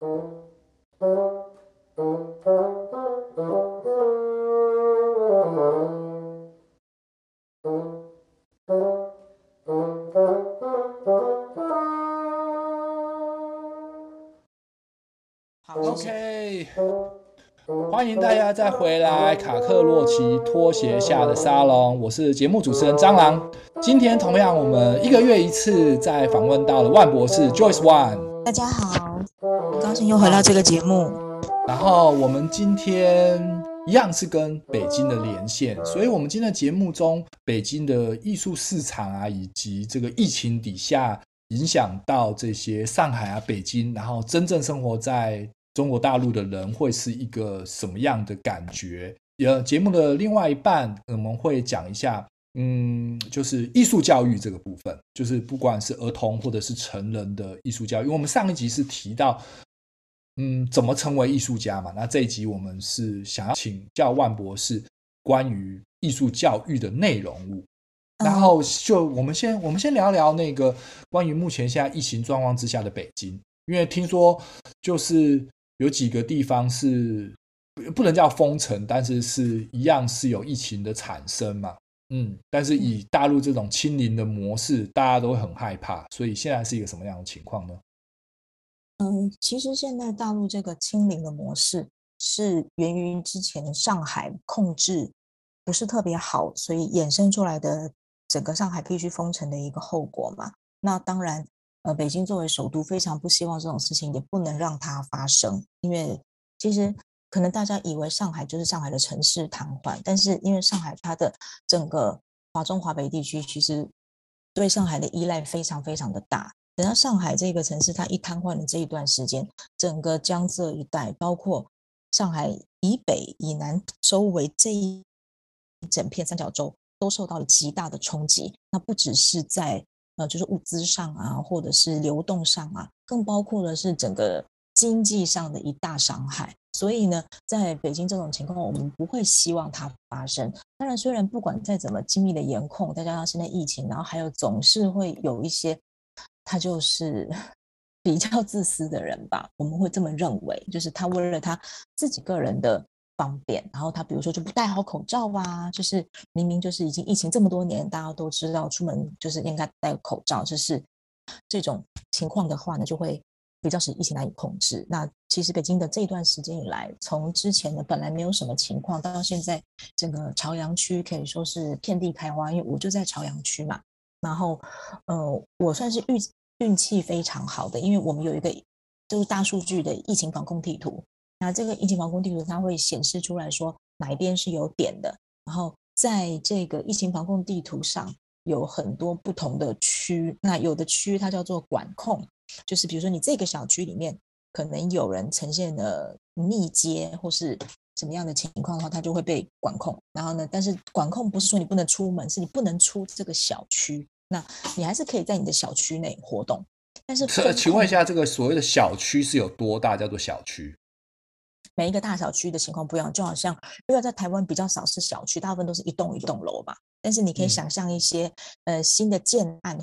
好，OK。欢迎大家再回来卡克洛奇拖鞋下的沙龙，我是节目主持人蟑螂。今天同样，我们一个月一次在访问到了万博士 Joyce Wan。大家好，又回到这个节目。然后我们今天一样是跟北京的连线，所以我们今天的节目中，北京的艺术市场啊，以及这个疫情底下影响到这些上海啊、北京，然后真正生活在。中国大陆的人会是一个什么样的感觉？呃，节目的另外一半我们会讲一下，嗯，就是艺术教育这个部分，就是不管是儿童或者是成人的艺术教育。因为我们上一集是提到，嗯，怎么成为艺术家嘛？那这一集我们是想要请教万博士关于艺术教育的内容物。然后就我们先我们先聊聊那个关于目前现在疫情状况之下的北京，因为听说就是。有几个地方是不能叫封城，但是是一样是有疫情的产生嘛。嗯，但是以大陆这种清零的模式，大家都会很害怕，所以现在是一个什么样的情况呢？嗯，其实现在大陆这个清零的模式是源于之前上海控制不是特别好，所以衍生出来的整个上海必须封城的一个后果嘛。那当然。呃，北京作为首都，非常不希望这种事情，也不能让它发生。因为其实可能大家以为上海就是上海的城市瘫痪，但是因为上海它的整个华中华北地区，其实对上海的依赖非常非常的大。等到上海这个城市它一瘫痪的这一段时间，整个江浙一带，包括上海以北以南周围这一整片三角洲，都受到了极大的冲击。那不只是在呃，就是物资上啊，或者是流动上啊，更包括的是整个经济上的一大伤害。所以呢，在北京这种情况，我们不会希望它发生。当然，虽然不管再怎么精密的严控，再加上现在疫情，然后还有总是会有一些他就是 比较自私的人吧，我们会这么认为，就是他为了他自己个人的。方便，然后他比如说就不戴好口罩啊，就是明明就是已经疫情这么多年，大家都知道出门就是应该戴口罩，就是这种情况的话呢，就会比较使疫情难以控制。那其实北京的这段时间以来，从之前的本来没有什么情况，到现在整个朝阳区可以说是遍地开花，因为我就在朝阳区嘛。然后呃，我算是运运气非常好的，因为我们有一个就是大数据的疫情防控地图。那这个疫情防控地图，它会显示出来说哪一边是有点的，然后在这个疫情防控地图上有很多不同的区，那有的区它叫做管控，就是比如说你这个小区里面可能有人呈现了密接或是什么样的情况的话，它就会被管控。然后呢，但是管控不是说你不能出门，是你不能出这个小区，那你还是可以在你的小区内活动。但是，请问一下，这个所谓的小区是有多大？叫做小区？每一个大小区的情况不一样，就好像因为在台湾比较少是小区，大部分都是一栋一栋楼吧。但是你可以想象一些、嗯、呃新的建案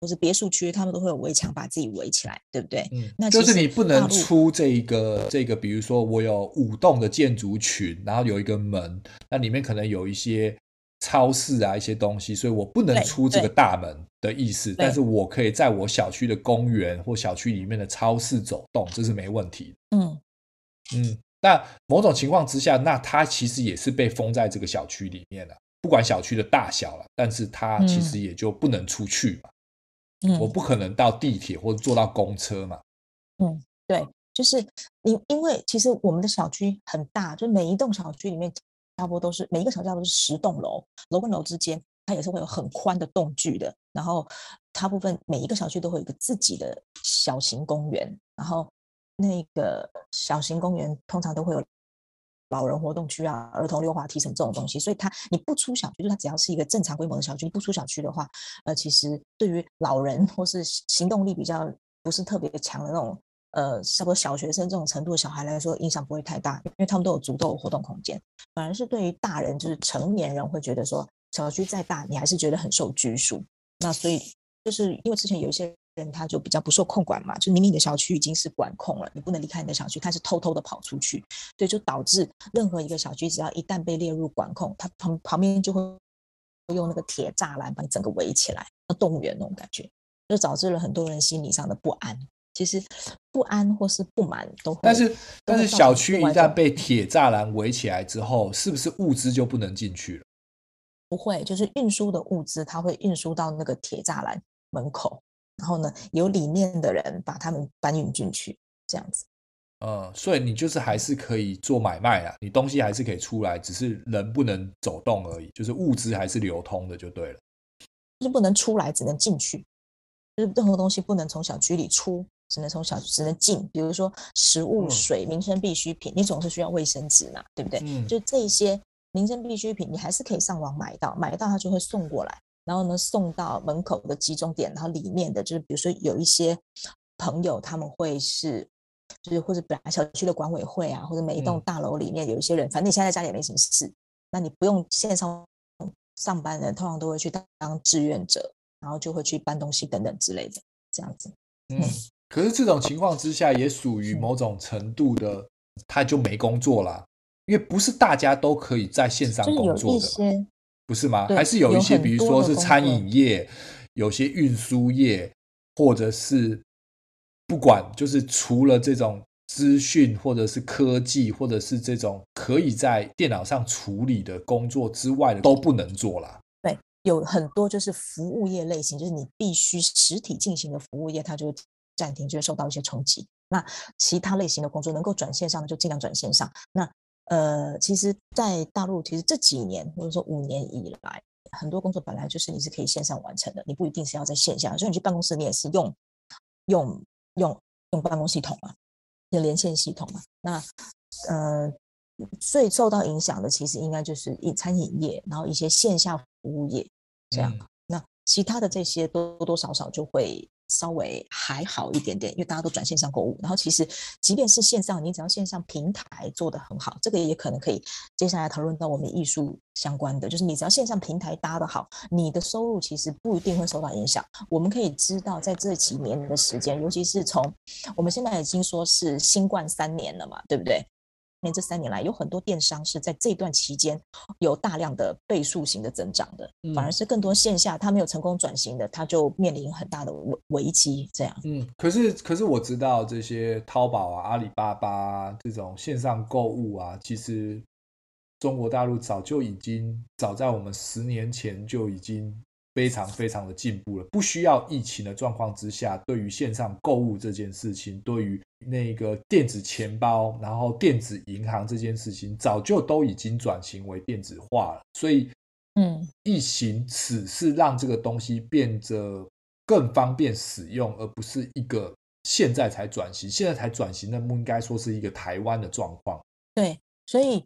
或是别墅区，他们都会有围墙把自己围起来，对不对？嗯，那就是你不能出这一个这个，比如说我有五栋的建筑群，然后有一个门，那里面可能有一些超市啊一些东西，所以我不能出这个大门的意思。但是我可以在我小区的公园或小区里面的超市走动，这是没问题。嗯。嗯，那某种情况之下，那他其实也是被封在这个小区里面了，不管小区的大小了，但是他其实也就不能出去嘛。嗯，我不可能到地铁或者坐到公车嘛。嗯，对，就是因因为其实我们的小区很大，就每一栋小区里面差不多都是每一个小区都是十栋楼，楼跟楼之间它也是会有很宽的栋距的，然后大部分每一个小区都会有一个自己的小型公园，然后。那个小型公园通常都会有老人活动区啊、儿童溜滑梯层这种东西，所以它你不出小区，就它只要是一个正常规模的小区，你不出小区的话，呃，其实对于老人或是行动力比较不是特别强的那种，呃，差不多小学生这种程度的小孩来说，影响不会太大，因为他们都有足够的活动空间。反而是对于大人，就是成年人会觉得说，小区再大，你还是觉得很受拘束。那所以就是因为之前有一些人他就比较不受控管嘛，就明明你的小区已经是管控了，你不能离开你的小区，他是偷偷的跑出去，对，就导致任何一个小区只要一旦被列入管控，它旁旁边就会用那个铁栅栏把你整个围起来，像动物园那种感觉，就导致了很多人心理上的不安。其实不安或是不满都会，但是但是小区一旦被铁栅栏围起来之后，是不是物资就不能进去了？不会，就是运输的物资，它会运输到那个铁栅栏门口，然后呢，由里面的人把他们搬运进去，这样子。嗯，所以你就是还是可以做买卖啊，你东西还是可以出来，只是人不能走动而已，就是物资还是流通的就对了。就是不能出来，只能进去，就是任何东西不能从小区里出，只能从小区只能进。比如说食物、水、民生必需品，你总是需要卫生纸嘛，对不对？嗯，就这些。民生必需品，你还是可以上网买到，买到它就会送过来，然后呢，送到门口的集中点，然后里面的就是，比如说有一些朋友他们会是，就是或者本来小区的管委会啊，或者每一栋大楼里面有一些人，嗯、反正你现在在家里也没什么事，那你不用线上上班的人，通常都会去当志愿者，然后就会去搬东西等等之类的，这样子。嗯，可是这种情况之下，也属于某种程度的，他就没工作了。因为不是大家都可以在线上工作的，不是吗？还是有一些，比如说是餐饮业，有些运输业，或者是不管，就是除了这种资讯或者是科技，或者是这种可以在电脑上处理的工作之外的，都不能做了。对，有很多就是服务业类型，就是你必须实体进行的服务业，它就暂停，就会受到一些冲击。那其他类型的工作能够转线上的，就尽量转线上。那呃，其实，在大陆，其实这几年或者说五年以来，很多工作本来就是你是可以线上完成的，你不一定是要在线下。所以你去办公室，你也是用用用用办公系统嘛，用连线系统嘛。那呃，最受到影响的，其实应该就是一餐饮业，然后一些线下服务业这样。嗯、那其他的这些多多少少就会。稍微还好一点点，因为大家都转线上购物。然后其实，即便是线上，你只要线上平台做得很好，这个也可能可以接下来讨论到我们艺术相关的，就是你只要线上平台搭得好，你的收入其实不一定会受到影响。我们可以知道，在这几年的时间，尤其是从我们现在已经说是新冠三年了嘛，对不对？年这三年来，有很多电商是在这段期间有大量的倍数型的增长的，反而是更多线下它没有成功转型的，它就面临很大的危危机。这样，嗯，可是可是我知道这些淘宝啊、阿里巴巴啊这种线上购物啊，其实中国大陆早就已经早在我们十年前就已经。非常非常的进步了，不需要疫情的状况之下，对于线上购物这件事情，对于那个电子钱包，然后电子银行这件事情，早就都已经转型为电子化了。所以，嗯，疫情只是让这个东西变得更方便使用，而不是一个现在才转型，现在才转型，那不应该说是一个台湾的状况。对，所以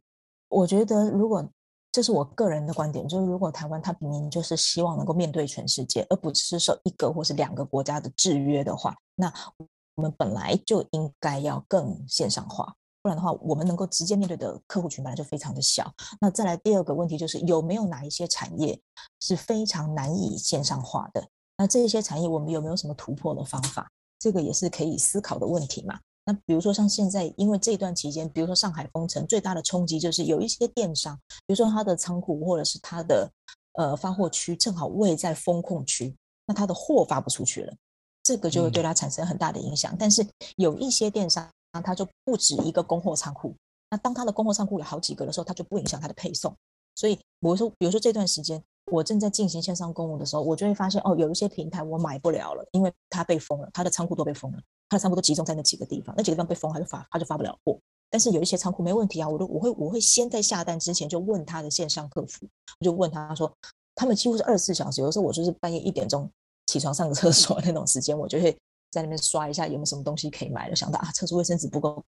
我觉得如果。这是我个人的观点，就是如果台湾它明明就是希望能够面对全世界，而不是受一个或是两个国家的制约的话，那我们本来就应该要更线上化，不然的话，我们能够直接面对的客户群本来就非常的小。那再来第二个问题就是有没有哪一些产业是非常难以线上化的？那这些产业我们有没有什么突破的方法？这个也是可以思考的问题嘛。那比如说像现在，因为这段期间，比如说上海封城，最大的冲击就是有一些电商，比如说他的仓库或者是他的呃发货区正好位在封控区，那他的货发不出去了，这个就会对他产生很大的影响。嗯、但是有一些电商，它就不止一个供货仓库，那当他的供货仓库有好几个的时候，它就不影响他的配送。所以我说，比如说这段时间我正在进行线上购物的时候，我就会发现哦，有一些平台我买不了了，因为它被封了，它的仓库都被封了。它的仓库都集中在那几个地方，那几个地方被封，他就发，他就发不了货。但是有一些仓库没问题啊，我都我会我会先在下单之前就问他的线上客服，我就问他说，他们几乎是二十四小时，有时候我就是半夜一点钟起床上个厕所那种时间，我就会在那边刷一下有没有什么东西可以买，就想到啊，厕所卫生纸不够，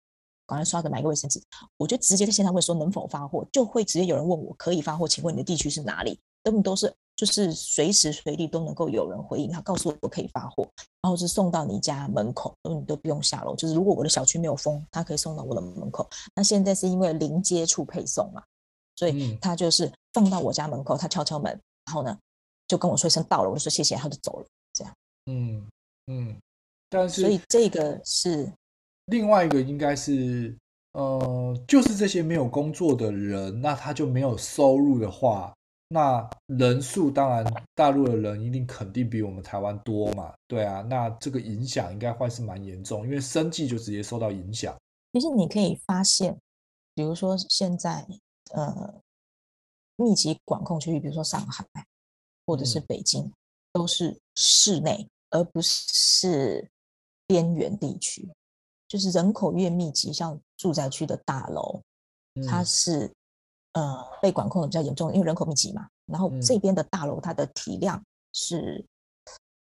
赶快刷个买个卫生纸，我就直接在线上问说能否发货，就会直接有人问我可以发货，请问你的地区是哪里？根本都是。就是随时随地都能够有人回应他，告诉我我可以发货，然后是送到你家门口，你都不用下楼。就是如果我的小区没有封，他可以送到我的门口。那现在是因为零接触配送嘛，所以他就是放到我家门口，他敲敲门，然后呢就跟我说一声到了，我就说谢谢，他就走了。这样，嗯，嗯，但是所以这个是另外一个，应该是呃，就是这些没有工作的人，那他就没有收入的话，那人数当然大陆的人一定肯定比我们台湾多嘛，对啊，那这个影响应该会是蛮严重，因为生计就直接受到影响。其实你可以发现，比如说现在呃，密集管控区域，比如说上海或者是北京，嗯、都是市内，而不是边缘地区，就是人口越密集，像住宅区的大楼，它是。呃，被管控的比较严重，因为人口密集嘛。然后这边的大楼，它的体量是、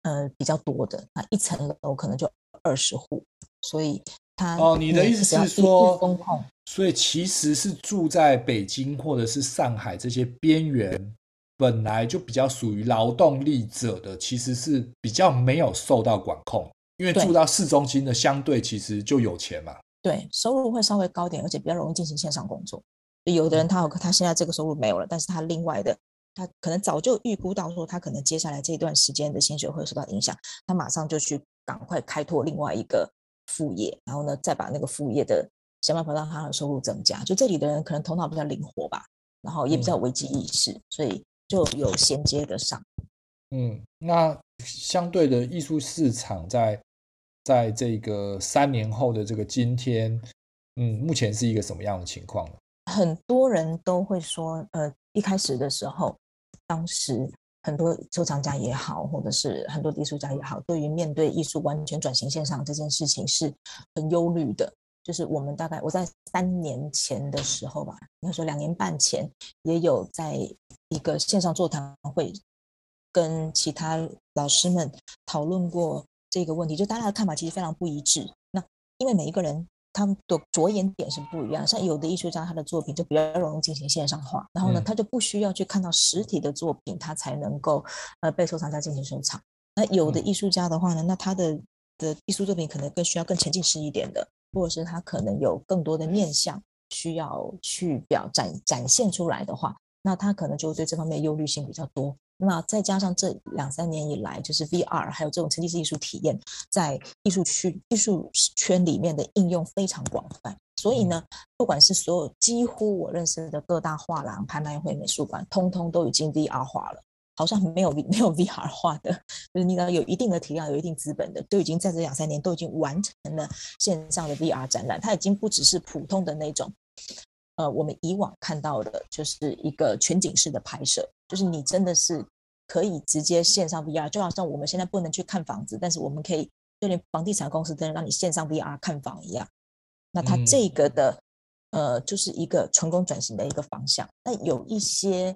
嗯、呃比较多的，那一层楼可能就二十户，所以它哦，你的意思是说，所以其实是住在北京或者是上海这些边缘，本来就比较属于劳动力者的，其实是比较没有受到管控，因为住到市中心的相对其实就有钱嘛，对，收入会稍微高点，而且比较容易进行线上工作。有的人他有他现在这个收入没有了，但是他另外的他可能早就预估到说他可能接下来这一段时间的薪水会受到影响，他马上就去赶快开拓另外一个副业，然后呢再把那个副业的想办法让他的收入增加。就这里的人可能头脑比较灵活吧，然后也比较危机意识，嗯、所以就有衔接得上。嗯，那相对的艺术市场在在这个三年后的这个今天，嗯，目前是一个什么样的情况呢？很多人都会说，呃，一开始的时候，当时很多收藏家也好，或者是很多艺术家也好，对于面对艺术完全转型线上这件事情是很忧虑的。就是我们大概我在三年前的时候吧，应该说两年半前，也有在一个线上座谈会跟其他老师们讨论过这个问题，就大家的看法其实非常不一致。那因为每一个人。他们的着眼点是不一样，像有的艺术家，他的作品就比较容易进行线上化，然后呢，他就不需要去看到实体的作品，他才能够呃被收藏家进行收藏。那有的艺术家的话呢，那他的的艺术作品可能更需要更沉浸式一点的，或者是他可能有更多的面向需要去表展展现出来的话，那他可能就对这方面忧虑性比较多。那再加上这两三年以来，就是 VR 还有这种沉浸式艺术体验，在艺术区、艺术圈里面的应用非常广泛。所以呢，不管是所有几乎我认识的各大画廊、拍卖会、美术馆，通通都已经 VR 化了。好像没有没有 VR 化的，就是你知道有一定的体量、有一定资本的，都已经在这两三年都已经完成了线上的 VR 展览。它已经不只是普通的那种，呃，我们以往看到的就是一个全景式的拍摄。就是你真的是可以直接线上 VR，就好像我们现在不能去看房子，但是我们可以就连房地产公司都能让你线上 VR 看房一样。那它这个的呃，就是一个成功转型的一个方向。那有一些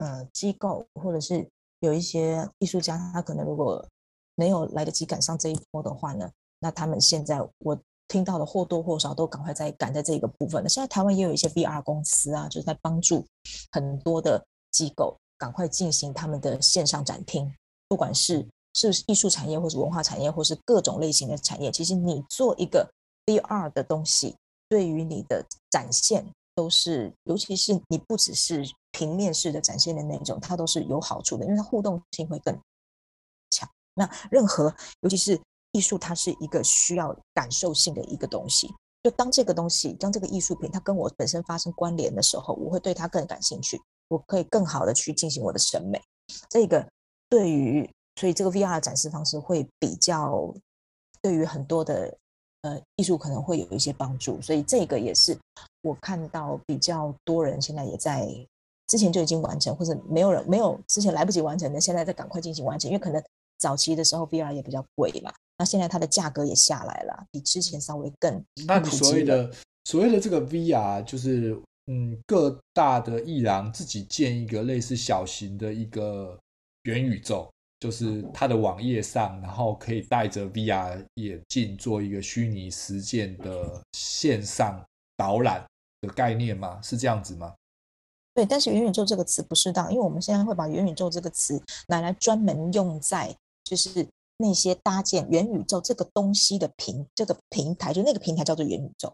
呃机构或者是有一些艺术家，他可能如果没有来得及赶上这一波的话呢，那他们现在我听到的或多或少都赶快在赶在这个部分。了现在台湾也有一些 VR 公司啊，就是在帮助很多的机构。赶快进行他们的线上展厅，不管是是艺术产业，或是文化产业，或是各种类型的产业，其实你做一个 VR 的东西，对于你的展现都是，尤其是你不只是平面式的展现的那种，它都是有好处的，因为它互动性会更强。那任何，尤其是艺术，它是一个需要感受性的一个东西。就当这个东西，当这个艺术品，它跟我本身发生关联的时候，我会对它更感兴趣。我可以更好的去进行我的审美，这个对于，所以这个 VR 的展示方式会比较对于很多的呃艺术可能会有一些帮助，所以这个也是我看到比较多人现在也在之前就已经完成，或者没有人没有之前来不及完成的，现在在赶快进行完成，因为可能早期的时候 VR 也比较贵嘛，那现在它的价格也下来了，比之前稍微更。那你所谓的所谓的这个 VR 就是。嗯，各大的艺廊自己建一个类似小型的一个元宇宙，就是它的网页上，然后可以戴着 VR 眼镜做一个虚拟实践的线上导览的概念吗？是这样子吗？对，但是元宇宙这个词不适当，因为我们现在会把元宇宙这个词拿来专门用在就是那些搭建元宇宙这个东西的平这个平台，就那个平台叫做元宇宙。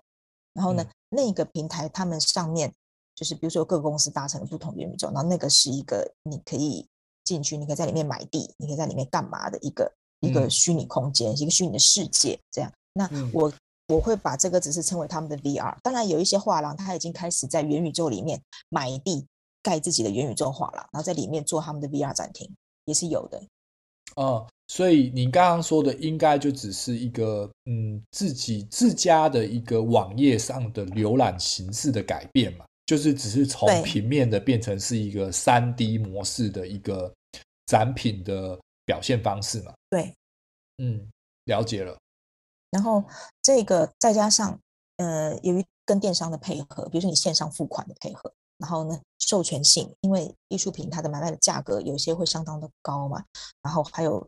然后呢，嗯、那个平台他们上面就是，比如说各个公司搭成了不同元宇宙，然后那个是一个你可以进去，你可以在里面买地，你可以在里面干嘛的一个一个虚拟空间，嗯、一个虚拟的世界。这样，那我、嗯、我会把这个只是称为他们的 VR。当然，有一些画廊他已经开始在元宇宙里面买地盖自己的元宇宙画廊，然后在里面做他们的 VR 展厅，也是有的。哦，所以你刚刚说的应该就只是一个嗯，自己自家的一个网页上的浏览形式的改变嘛，就是只是从平面的变成是一个三 D 模式的一个展品的表现方式嘛。对，嗯，了解了。然后这个再加上呃，由于跟电商的配合，比如说你线上付款的配合。然后呢，授权性，因为艺术品它的买卖的价格有些会相当的高嘛，然后还有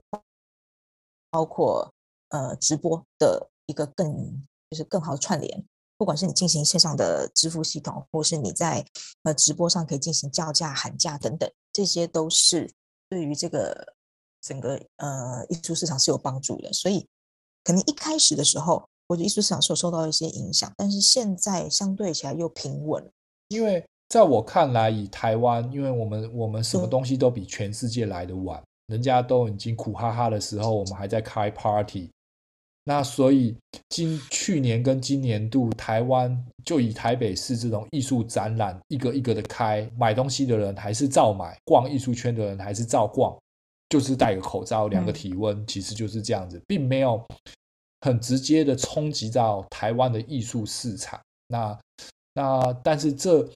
包括呃直播的一个更就是更好的串联，不管是你进行线上的支付系统，或是你在呃直播上可以进行叫价喊价等等，这些都是对于这个整个呃艺术市场是有帮助的。所以可能一开始的时候，我觉得艺术市场是有受到一些影响，但是现在相对起来又平稳，因为。在我看来，以台湾，因为我们我们什么东西都比全世界来得晚，人家都已经苦哈哈的时候，我们还在开 party。那所以今去年跟今年度，台湾就以台北市这种艺术展览一个一个的开，买东西的人还是照买，逛艺术圈的人还是照逛，就是戴个口罩，量个体温，其实就是这样子，并没有很直接的冲击到台湾的艺术市场。那那但是这。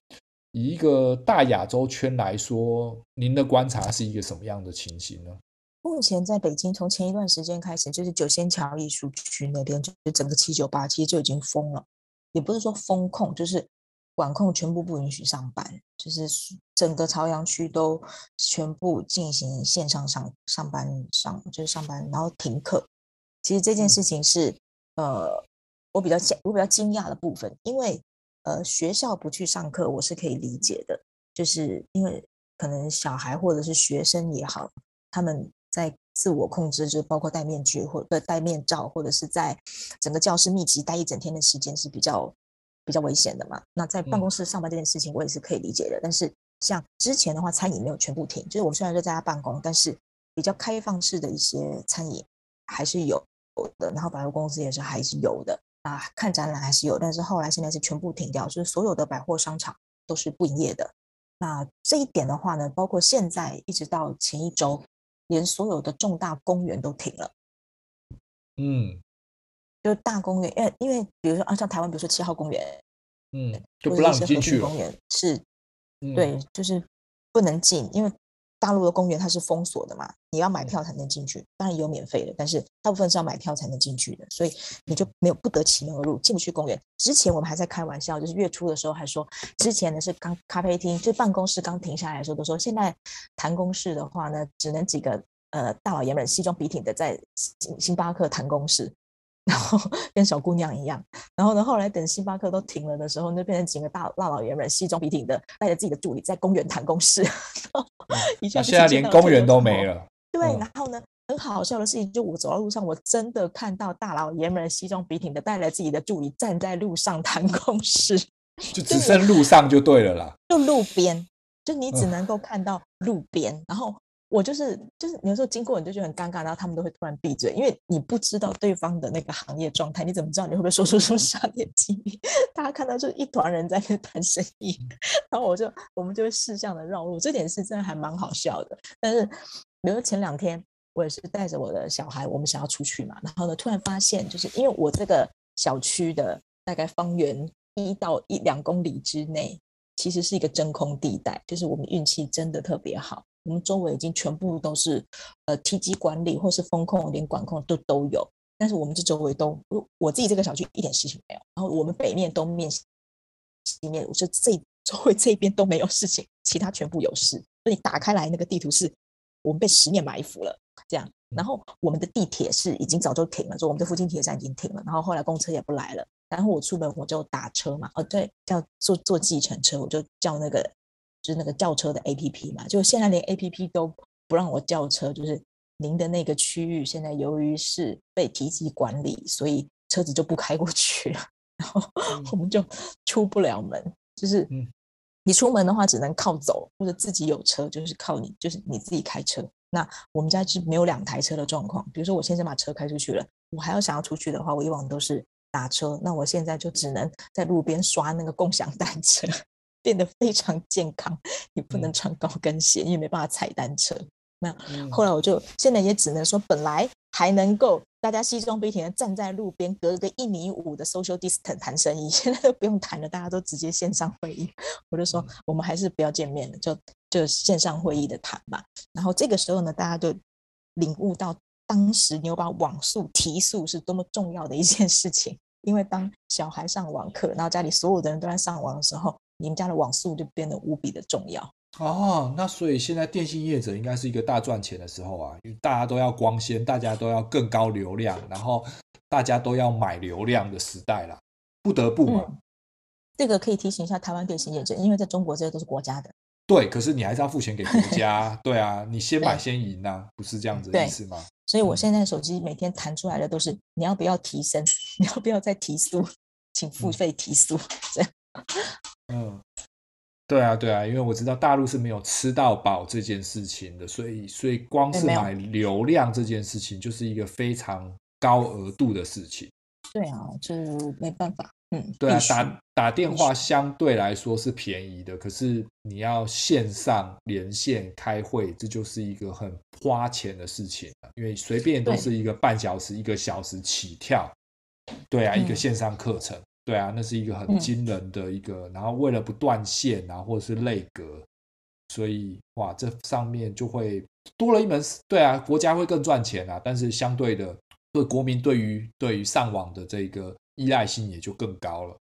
以一个大亚洲圈来说，您的观察是一个什么样的情形呢？目前在北京，从前一段时间开始，就是九仙桥艺术区那边，就整个七九八其实就已经封了，也不是说封控，就是管控全部不允许上班，就是整个朝阳区都全部进行线上上上班上，就是上班，然后停课。其实这件事情是，呃，我比较惊我比较惊讶的部分，因为。呃，学校不去上课，我是可以理解的，就是因为可能小孩或者是学生也好，他们在自我控制，就是包括戴面具或者戴面罩，或者是在整个教室密集待一整天的时间是比较比较危险的嘛。那在办公室上班这件事情，我也是可以理解的。但是像之前的话，餐饮没有全部停，就是我们虽然说在家办公，但是比较开放式的一些餐饮还是有的，然后百货公司也是还是有的。啊，看展览还是有，但是后来现在是全部停掉，就是所有的百货商场都是不营业的。那这一点的话呢，包括现在一直到前一周，连所有的重大公园都停了。嗯，就大公园，因为因为比如说啊，像台湾，比如说七号公园，嗯，就不让进去。公园是，对，就是不能进，因为。大陆的公园它是封锁的嘛，你要买票才能进去，当然也有免费的，但是大部分是要买票才能进去的，所以你就没有不得其门而入，进不去公园。之前我们还在开玩笑，就是月初的时候还说，之前呢是刚咖啡厅，就办公室刚停下来的时候都说，现在谈公事的话呢，只能几个呃大老爷们西装笔挺的在星巴克谈公事。然后 跟小姑娘一样，然后呢，后来等星巴克都停了的时候，就变成几个大大老爷们西装笔挺的，带着自己的助理在公园谈公事。那现在连公园都没了。对，然后呢，很好笑的事情，就我走到路上，我真的看到大老爷们西装笔挺的，带着自己的助理站在路上谈公事，就只剩路上就对了啦。就路边，就你只能够看到路边，然后。我就是就是，有时候经过你就觉得很尴尬，然后他们都会突然闭嘴，因为你不知道对方的那个行业状态，你怎么知道你会不会说出什么商业机密？大家看到就是一团人在那谈生意，然后我就我们就会识相的绕路，这点是真的还蛮好笑的。但是比如说前两天我也是带着我的小孩，我们想要出去嘛，然后呢突然发现，就是因为我这个小区的大概方圆一到一两公里之内，其实是一个真空地带，就是我们运气真的特别好。我们周围已经全部都是呃梯级管理或是风控，连管控都都有，但是我们这周围都，我自己这个小区一点事情没有。然后我们北面、东面、西面，我说这周围这边都没有事情，其他全部有事。所以你打开来那个地图是，我们被十面埋伏了这样。然后我们的地铁是已经早就停了，说我们的附近铁站已经停了。然后后来公车也不来了。然后我出门我就打车嘛，哦对，叫坐坐计程车，我就叫那个。就是那个叫车的 APP 嘛，就现在连 APP 都不让我叫车，就是您的那个区域现在由于是被提及管理，所以车子就不开过去了，然后我们就出不了门。就是你出门的话，只能靠走，或者自己有车，就是靠你，就是你自己开车。那我们家是没有两台车的状况。比如说我先生把车开出去了，我还要想要出去的话，我以往都是打车。那我现在就只能在路边刷那个共享单车，变得非常健康。你不能穿高跟鞋，因为没办法踩单车。那后来我就现在也只能说，本来还能够大家西装笔挺的站在路边，隔个一米五的 social distance 谈生意，现在都不用谈了，大家都直接线上会议。我就说，我们还是不要见面了，就就线上会议的谈吧。然后这个时候呢，大家就领悟到当时你有把网速提速是多么重要的一件事情。因为当小孩上网课，然后家里所有的人都在上网的时候，你们家的网速就变得无比的重要。哦，那所以现在电信业者应该是一个大赚钱的时候啊，因为大家都要光纤，大家都要更高流量，然后大家都要买流量的时代啦，不得不嘛。嗯，这个可以提醒一下台湾电信业者，因为在中国这些都是国家的。对，可是你还是要付钱给国家，对啊，你先买先赢呐，啊，不是这样子的意思吗？所以我现在手机每天弹出来的都是你要不要提升，你要不要再提速，请付费提速，嗯，这样。嗯。对啊，对啊，因为我知道大陆是没有吃到饱这件事情的，所以，所以光是买流量这件事情就是一个非常高额度的事情。对啊，就没办法。嗯，对啊，打打电话相对来说是便宜的，可是你要线上连线开会，这就是一个很花钱的事情。因为随便都是一个半小时、一个小时起跳。对啊，一个线上课程。对啊，那是一个很惊人的一个，嗯、然后为了不断线啊，或者是内阁，所以哇，这上面就会多了一门。对啊，国家会更赚钱啊，但是相对的，对国民对于对于上网的这个依赖性也就更高了。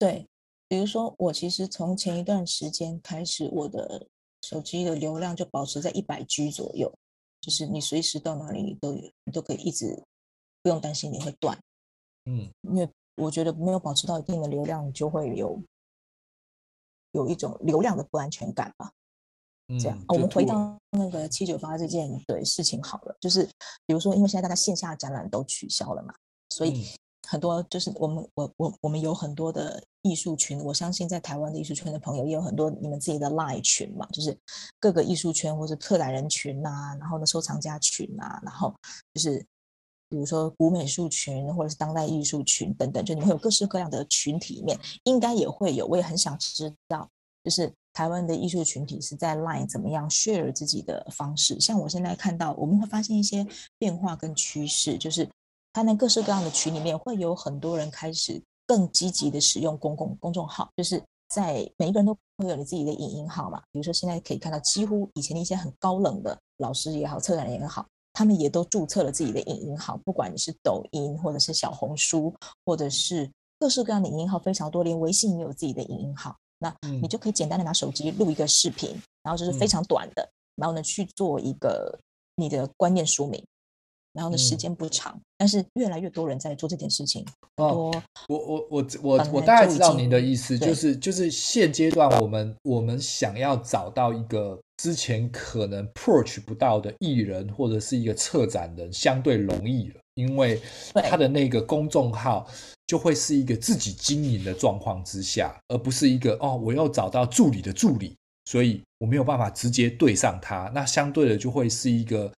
对，比如说我其实从前一段时间开始，我的手机的流量就保持在一百 G 左右，就是你随时到哪里你都有，你都可以一直不用担心你会断。嗯，因为。我觉得没有保持到一定的流量，就会有有一种流量的不安全感吧。这样，嗯、我们回到那个七九八这件对事情好了，就是比如说，因为现在大家线下展览都取消了嘛，所以很多就是我们我我我们有很多的艺术群，我相信在台湾的艺术圈的朋友也有很多你们自己的 Line 群嘛，就是各个艺术圈或者策展人群呐、啊，然后呢收藏家群呐、啊，然后就是。比如说古美术群，或者是当代艺术群等等，就你会有各式各样的群体里面，应该也会有。我也很想知道，就是台湾的艺术群体是在 Line 怎么样 share 自己的方式。像我现在看到，我们会发现一些变化跟趋势，就是他那各式各样的群里面，会有很多人开始更积极的使用公共公众号，就是在每一个人都会有你自己的影音号嘛。比如说现在可以看到，几乎以前的一些很高冷的老师也好，策展人也好。他们也都注册了自己的影音号，不管你是抖音，或者是小红书，或者是各式各样的影音号非常多，连微信也有自己的影音号。那你就可以简单的拿手机录一个视频，然后就是非常短的，然后呢去做一个你的观念说明。然后呢，时间不长，嗯，但是越来越多人在做这件事情。哦，我我我我我大概知道您的意思，就是就是现阶段我们我们想要找到一个之前可能 approach 不到的艺人或者是一个策展人，相对容易了，因为他的那个公众号就会是一个自己经营的状况之下，而不是一个哦，我要找到助理的助理。所以我没有办法直接对上它，那相对的就会是一个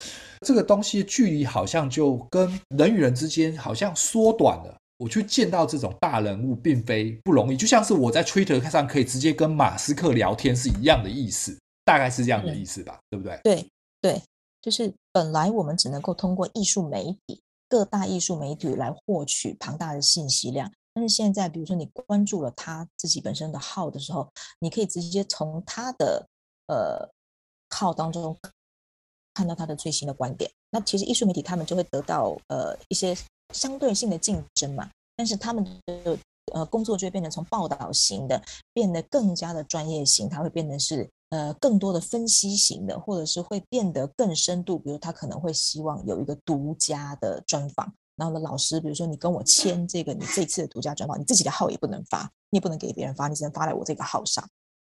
这个东西的距离好像就跟人与人之间好像缩短了。我去见到这种大人物并非不容易，就像是我在 Twitter 上可以直接跟马斯克聊天是一样的意思，大概是这样的意思吧，对不对？对对，就是本来我们只能够通过艺术媒体、各大艺术媒体来获取庞大的信息量。但是现在，比如说你关注了他自己本身的号的时候，你可以直接从他的呃号当中看到他的最新的观点。那其实艺术媒体他们就会得到呃一些相对性的竞争嘛。但是他们的呃工作就会变成从报道型的变得更加的专业型，它会变得是呃更多的分析型的，或者是会变得更深度。比如他可能会希望有一个独家的专访。然后呢，老师，比如说你跟我签这个，你这次的独家专访，你自己的号也不能发，你也不能给别人发，你只能发在我这个号上。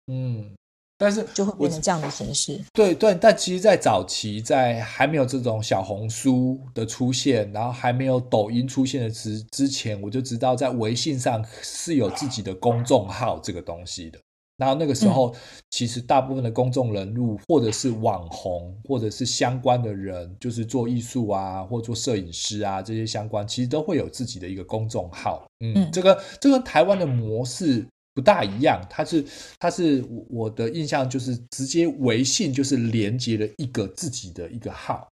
嗯，但是就会变成这样的形式。对对，但其实，在早期，在还没有这种小红书的出现，然后还没有抖音出现的之之前，我就知道在微信上是有自己的公众号这个东西的。然后那个时候，其实大部分的公众人物，或者是网红，或者是相关的人，就是做艺术啊，或做摄影师啊这些相关，其实都会有自己的一个公众号。嗯，这个这跟台湾的模式不大一样，它是它是我的印象就是直接微信就是连接了一个自己的一个号，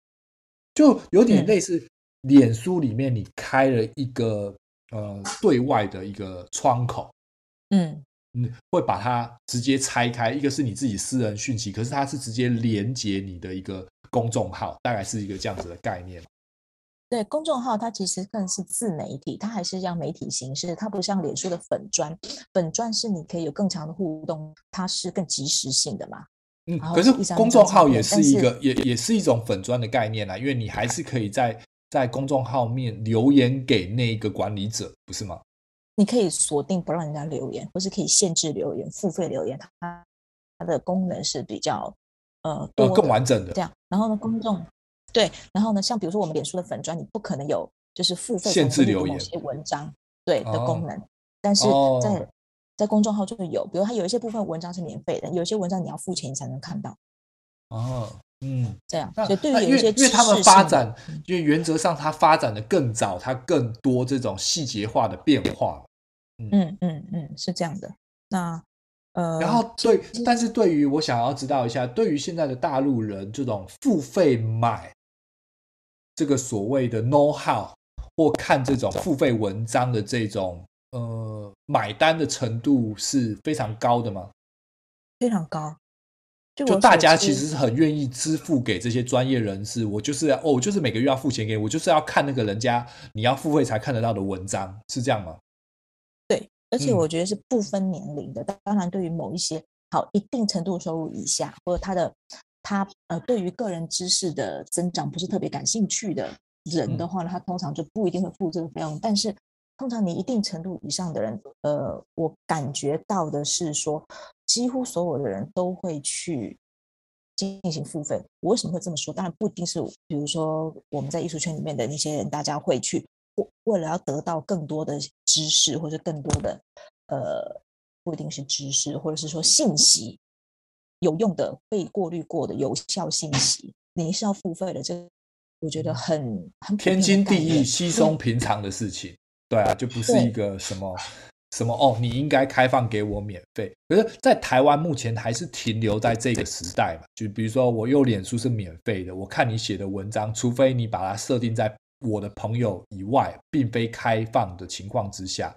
就有点类似脸书里面你开了一个。呃，对外的一个窗口，嗯嗯，会把它直接拆开，一个是你自己私人讯息，可是它是直接连接你的一个公众号，大概是一个这样子的概念。对，公众号它其实更是自媒体，它还是像媒体形式，它不像脸书的粉砖，粉砖是你可以有更强的互动，它是更即时性的嘛。嗯，可是公众号也是一个，也也是一种粉砖的概念啦，因为你还是可以在。在公众号面留言给那一个管理者，不是吗？你可以锁定不让人家留言，或是可以限制留言、付费留言。它它的功能是比较呃多更完整的。这样，然后呢，公众对，然后呢，像比如说我们脸书的粉砖，你不可能有就是付费限制留言某些文章对的功能，哦、但是在、哦、在公众号就会有，比如它有一些部分文章是免费的，有一些文章你要付钱你才能看到。哦。嗯，这样，所以对于因为因为他们发展，因为原则上它发展的更早，它更多这种细节化的变化。嗯嗯嗯，嗯，是这样的。那呃，然后对，但是对于我想要知道一下，对于现在的大陆人这种付费买这个所谓的 know how 或看这种付费文章的这种呃买单的程度是非常高的吗？非常高。就大家其实是很愿意支付给这些专业人士，我就是哦，我就是每个月要付钱给我，就是要看那个人家你要付费才看得到的文章，是这样吗？对，而且我觉得是不分年龄的。嗯、当然，对于某一些好一定程度收入以下，或者他的他呃，对于个人知识的增长不是特别感兴趣的人的话呢，他通常就不一定会付这个费用。但是，通常你一定程度以上的人，呃，我感觉到的是说。几乎所有的人都会去进行付费。我为什么会这么说？当然不一定是，比如说我们在艺术圈里面的那些人，大家会去为了要得到更多的知识，或者更多的呃，不一定是知识，或者是说信息有用的、被过滤过的有效信息，你是要付费的。这我觉得很很天经地义、稀松平常的事情。对啊，就不是一个什么。什么哦？你应该开放给我免费。可是，在台湾目前还是停留在这个时代嘛？就比如说，我用脸书是免费的，我看你写的文章，除非你把它设定在我的朋友以外，并非开放的情况之下，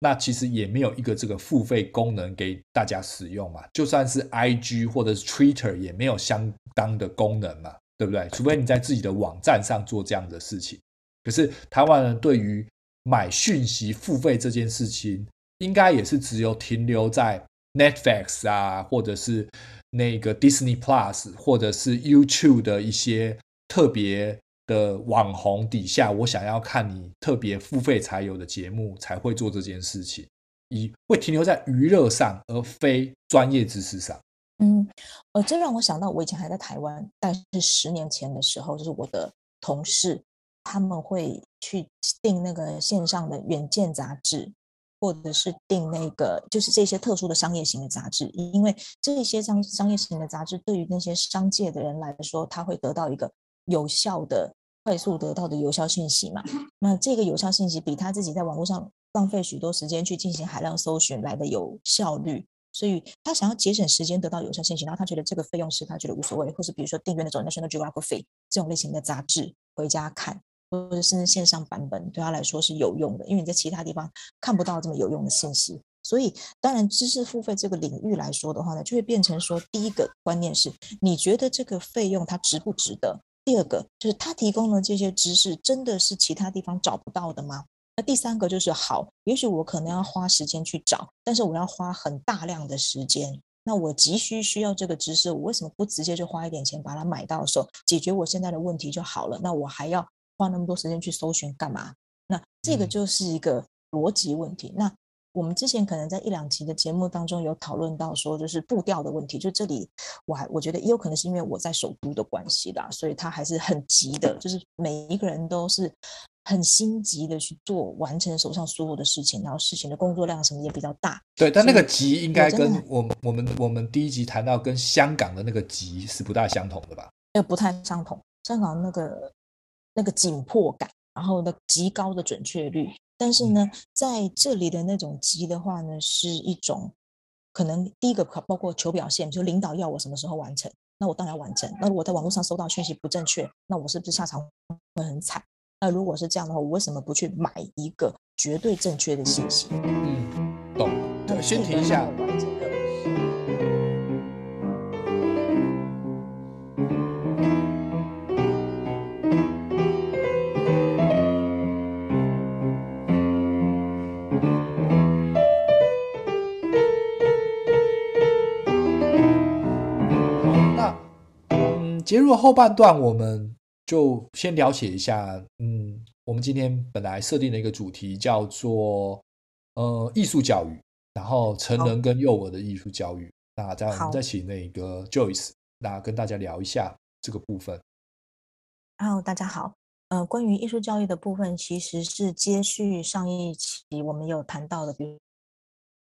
那其实也没有一个这个付费功能给大家使用嘛。就算是 IG 或者是 Twitter，也没有相当的功能嘛，对不对？除非你在自己的网站上做这样的事情。可是，台湾人对于买讯息付费这件事情，应该也是只有停留在 Netflix 啊，或者是那个 Disney Plus，或者是 YouTube 的一些特别的网红底下，我想要看你特别付费才有的节目，才会做这件事情，以会停留在娱乐上，而非专业知识上。嗯，呃，这让我想到我以前还在台湾，但是十年前的时候，就是我的同事。他们会去订那个线上的远见杂志，或者是订那个就是这些特殊的商业型的杂志，因为这些商商业型的杂志对于那些商界的人来说，他会得到一个有效的、快速得到的有效信息嘛。那这个有效信息比他自己在网络上浪费许多时间去进行海量搜寻来的有效率，所以他想要节省时间得到有效信息，然后他觉得这个费用是他觉得无所谓，或是比如说订阅那种 National Geographic 这种类型的杂志回家看。或者甚至线上版本对他来说是有用的，因为你在其他地方看不到这么有用的信息。所以，当然知识付费这个领域来说的话呢，就会变成说，第一个观念是你觉得这个费用它值不值得？第二个就是他提供的这些知识真的是其他地方找不到的吗？那第三个就是好，也许我可能要花时间去找，但是我要花很大量的时间。那我急需需要这个知识，我为什么不直接就花一点钱把它买到手，解决我现在的问题就好了？那我还要。花那么多时间去搜寻干嘛？那这个就是一个逻辑问题。那我们之前可能在一两集的节目当中有讨论到说，就是步调的问题。就这里，我还我觉得也有可能是因为我在首都的关系啦，所以他还是很急的，就是每一个人都是很心急的去做，完成手上所有的事情，然后事情的工作量什么也比较大。对，但那个急应该跟我们我们我们第一集谈到跟香港的那个急是不大相同的吧？呃，不太相同。香港那个那个紧迫感，然后那极高的准确率，但是呢，在这里的那种急的话呢，是一种可能第一个包括求表现，就领导要我什么时候完成，那我当然要完成。那如果在网络上收到讯息不正确，那我是不是下场会很惨？那如果是这样的话，我为什么不去买一个绝对正确的信息？嗯，懂。对，先停一下。节入后半段我们。就先了解一下，嗯，我们今天本来设定的一个主题叫做呃艺术教育，然后成人跟幼儿的艺术教育。那这样我们再请那个 Joyce，那跟大家聊一下这个部分。Hello，大家好，呃，关于艺术教育的部分，其实是接续上一期我们有谈到的，比如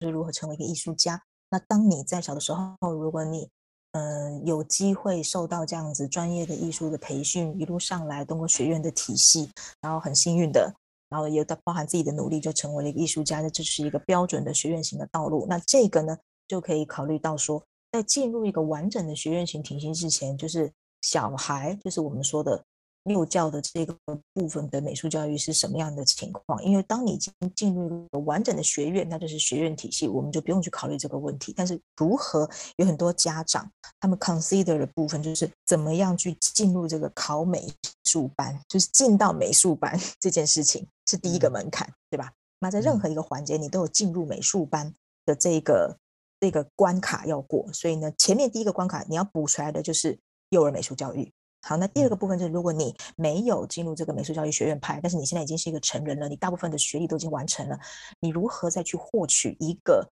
是如何成为一个艺术家。那当你在小的时候，如果你呃，有机会受到这样子专业的艺术的培训，一路上来通过学院的体系，然后很幸运的，然后也包含自己的努力，就成为了一个艺术家。那这是一个标准的学院型的道路。那这个呢，就可以考虑到说，在进入一个完整的学院型体系之前，就是小孩，就是我们说的。幼教的这个部分的美术教育是什么样的情况？因为当你已经进入一个完整的学院，那就是学院体系，我们就不用去考虑这个问题。但是如何有很多家长他们 consider 的部分，就是怎么样去进入这个考美术班，就是进到美术班 这件事情是第一个门槛，对吧？那在任何一个环节，你都有进入美术班的这个这个关卡要过。所以呢，前面第一个关卡你要补出来的就是幼儿美术教育。好，那第二个部分就是，如果你没有进入这个美术教育学院派，但是你现在已经是一个成人了，你大部分的学历都已经完成了，你如何再去获取一个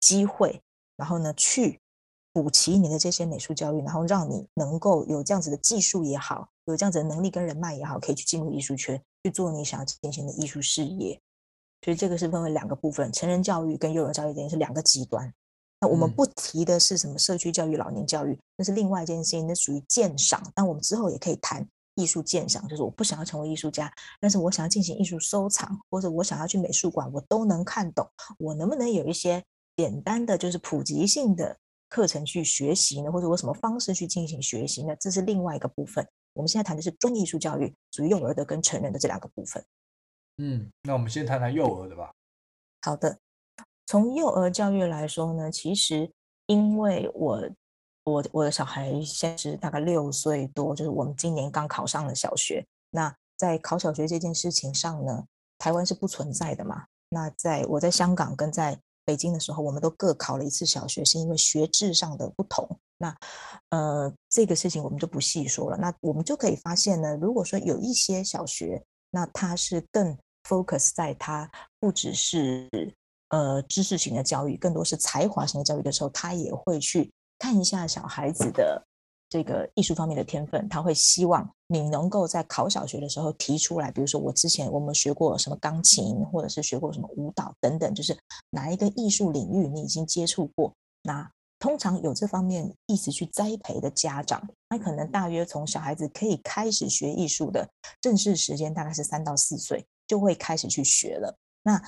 机会，然后呢，去补齐你的这些美术教育，然后让你能够有这样子的技术也好，有这样子的能力跟人脉也好，可以去进入艺术圈去做你想要进行的艺术事业。所以这个是分为两个部分，成人教育跟幼儿教育等于是两个极端。那我们不提的是什么社区教育、老年教育，那是另外一件事情，那属于鉴赏。但我们之后也可以谈艺术鉴赏，就是我不想要成为艺术家，但是我想要进行艺术收藏，或者我想要去美术馆，我都能看懂。我能不能有一些简单的，就是普及性的课程去学习呢？或者我什么方式去进行学习呢？这是另外一个部分。我们现在谈的是专业艺术教育，属于幼儿的跟成人的这两个部分。嗯，那我们先谈谈幼儿的吧。好的。从幼儿教育来说呢，其实因为我我我的小孩现在是大概六岁多，就是我们今年刚考上了小学。那在考小学这件事情上呢，台湾是不存在的嘛。那在我在香港跟在北京的时候，我们都各考了一次小学，是因为学制上的不同。那呃，这个事情我们就不细说了。那我们就可以发现呢，如果说有一些小学，那它是更 focus 在它不只是。呃，知识型的教育更多是才华型的教育的时候，他也会去看一下小孩子的这个艺术方面的天分。他会希望你能够在考小学的时候提出来，比如说我之前我们学过什么钢琴，或者是学过什么舞蹈等等，就是哪一个艺术领域你已经接触过。那通常有这方面意思去栽培的家长，那可能大约从小孩子可以开始学艺术的正式时间大概是三到四岁，就会开始去学了。那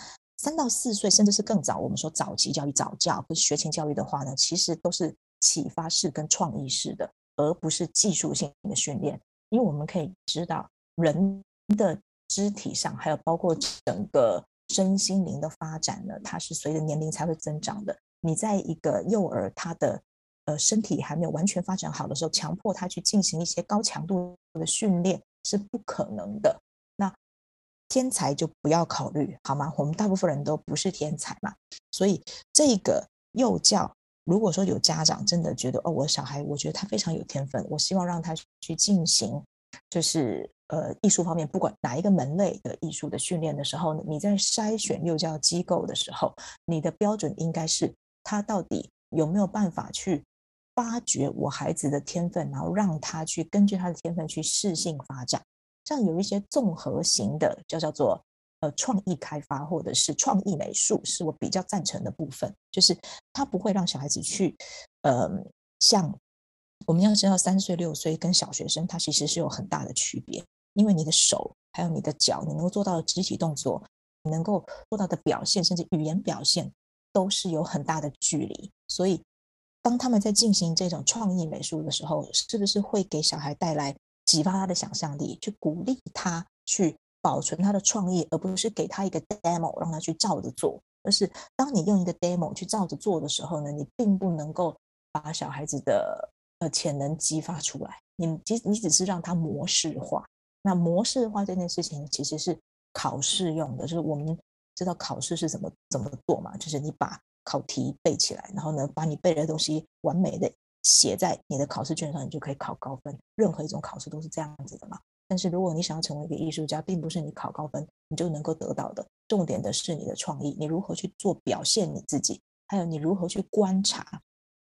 三到四岁，甚至是更早，我们说早期教育、早教跟学前教育的话呢，其实都是启发式跟创意式的，而不是技术性的训练。因为我们可以知道，人的肢体上，还有包括整个身心灵的发展呢，它是随着年龄才会增长的。你在一个幼儿，他的呃身体还没有完全发展好的时候，强迫他去进行一些高强度的训练是不可能的。天才就不要考虑，好吗？我们大部分人都不是天才嘛，所以这个幼教，如果说有家长真的觉得哦，我小孩，我觉得他非常有天分，我希望让他去进行，就是呃艺术方面，不管哪一个门类的艺术的训练的时候，你在筛选幼教机构的时候，你的标准应该是他到底有没有办法去发掘我孩子的天分，然后让他去根据他的天分去适性发展。像有一些综合型的，就叫做呃创意开发或者是创意美术，是我比较赞成的部分。就是它不会让小孩子去，呃，像我们要知道三岁六岁跟小学生，他其实是有很大的区别，因为你的手还有你的脚，你能够做到的肢体动作，你能够做到的表现，甚至语言表现，都是有很大的距离，所以。当他们在进行这种创意美术的时候，是不是会给小孩带来激发他的想象力，去鼓励他去保存他的创意，而不是给他一个 demo 让他去照着做？而是当你用一个 demo 去照着做的时候呢，你并不能够把小孩子的呃潜能激发出来，你其实你只是让他模式化。那模式化这件事情其实是考试用的，就是我们知道考试是怎么怎么做嘛，就是你把。考题背起来，然后呢，把你背的东西完美的写在你的考试卷上，你就可以考高分。任何一种考试都是这样子的嘛。但是如果你想要成为一个艺术家，并不是你考高分你就能够得到的。重点的是你的创意，你如何去做表现你自己，还有你如何去观察，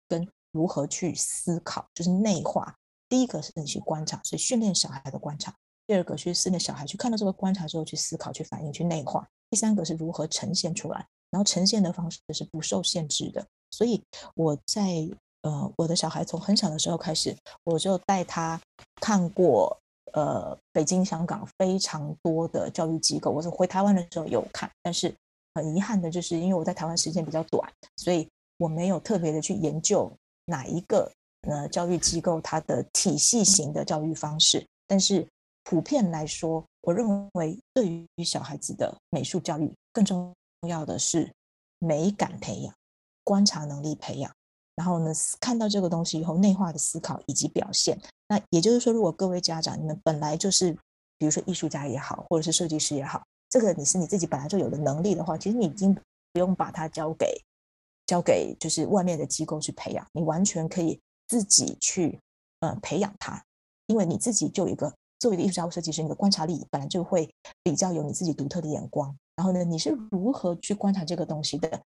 跟如何去思考，就是内化。第一个是你去观察，所以训练小孩的观察；第二个去训练小孩去看到这个观察之后去思考、去反应、去内化；第三个是如何呈现出来。然后呈现的方式是不受限制的，所以我在呃我的小孩从很小的时候开始，我就带他看过呃北京、香港非常多的教育机构。我是回台湾的时候有看，但是很遗憾的就是因为我在台湾时间比较短，所以我没有特别的去研究哪一个呃教育机构它的体系型的教育方式。但是普遍来说，我认为对于小孩子的美术教育更重要。重要的是美感培养、观察能力培养，然后呢，看到这个东西以后，内化的思考以及表现。那也就是说，如果各位家长你们本来就是，比如说艺术家也好，或者是设计师也好，这个你是你自己本来就有的能力的话，其实你已经不用把它交给交给就是外面的机构去培养，你完全可以自己去呃培养它，因为你自己就一个作为一个艺术家或设计师，你的观察力本来就会比较有你自己独特的眼光。然后呢，你是如何去观察这个东西的？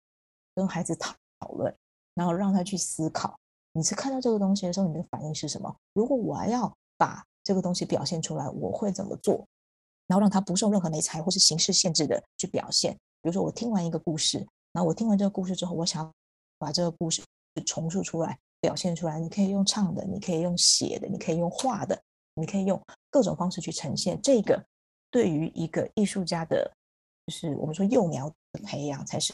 跟孩子讨讨论，然后让他去思考。你是看到这个东西的时候，你的反应是什么？如果我要把这个东西表现出来，我会怎么做？然后让他不受任何媒材或是形式限制的去表现。比如说，我听完一个故事，然后我听完这个故事之后，我想把这个故事重塑出来，表现出来。你可以用唱的，你可以用写的，你可以用画的，你可以用各种方式去呈现。这个对于一个艺术家的。就是我们说幼苗的培养才是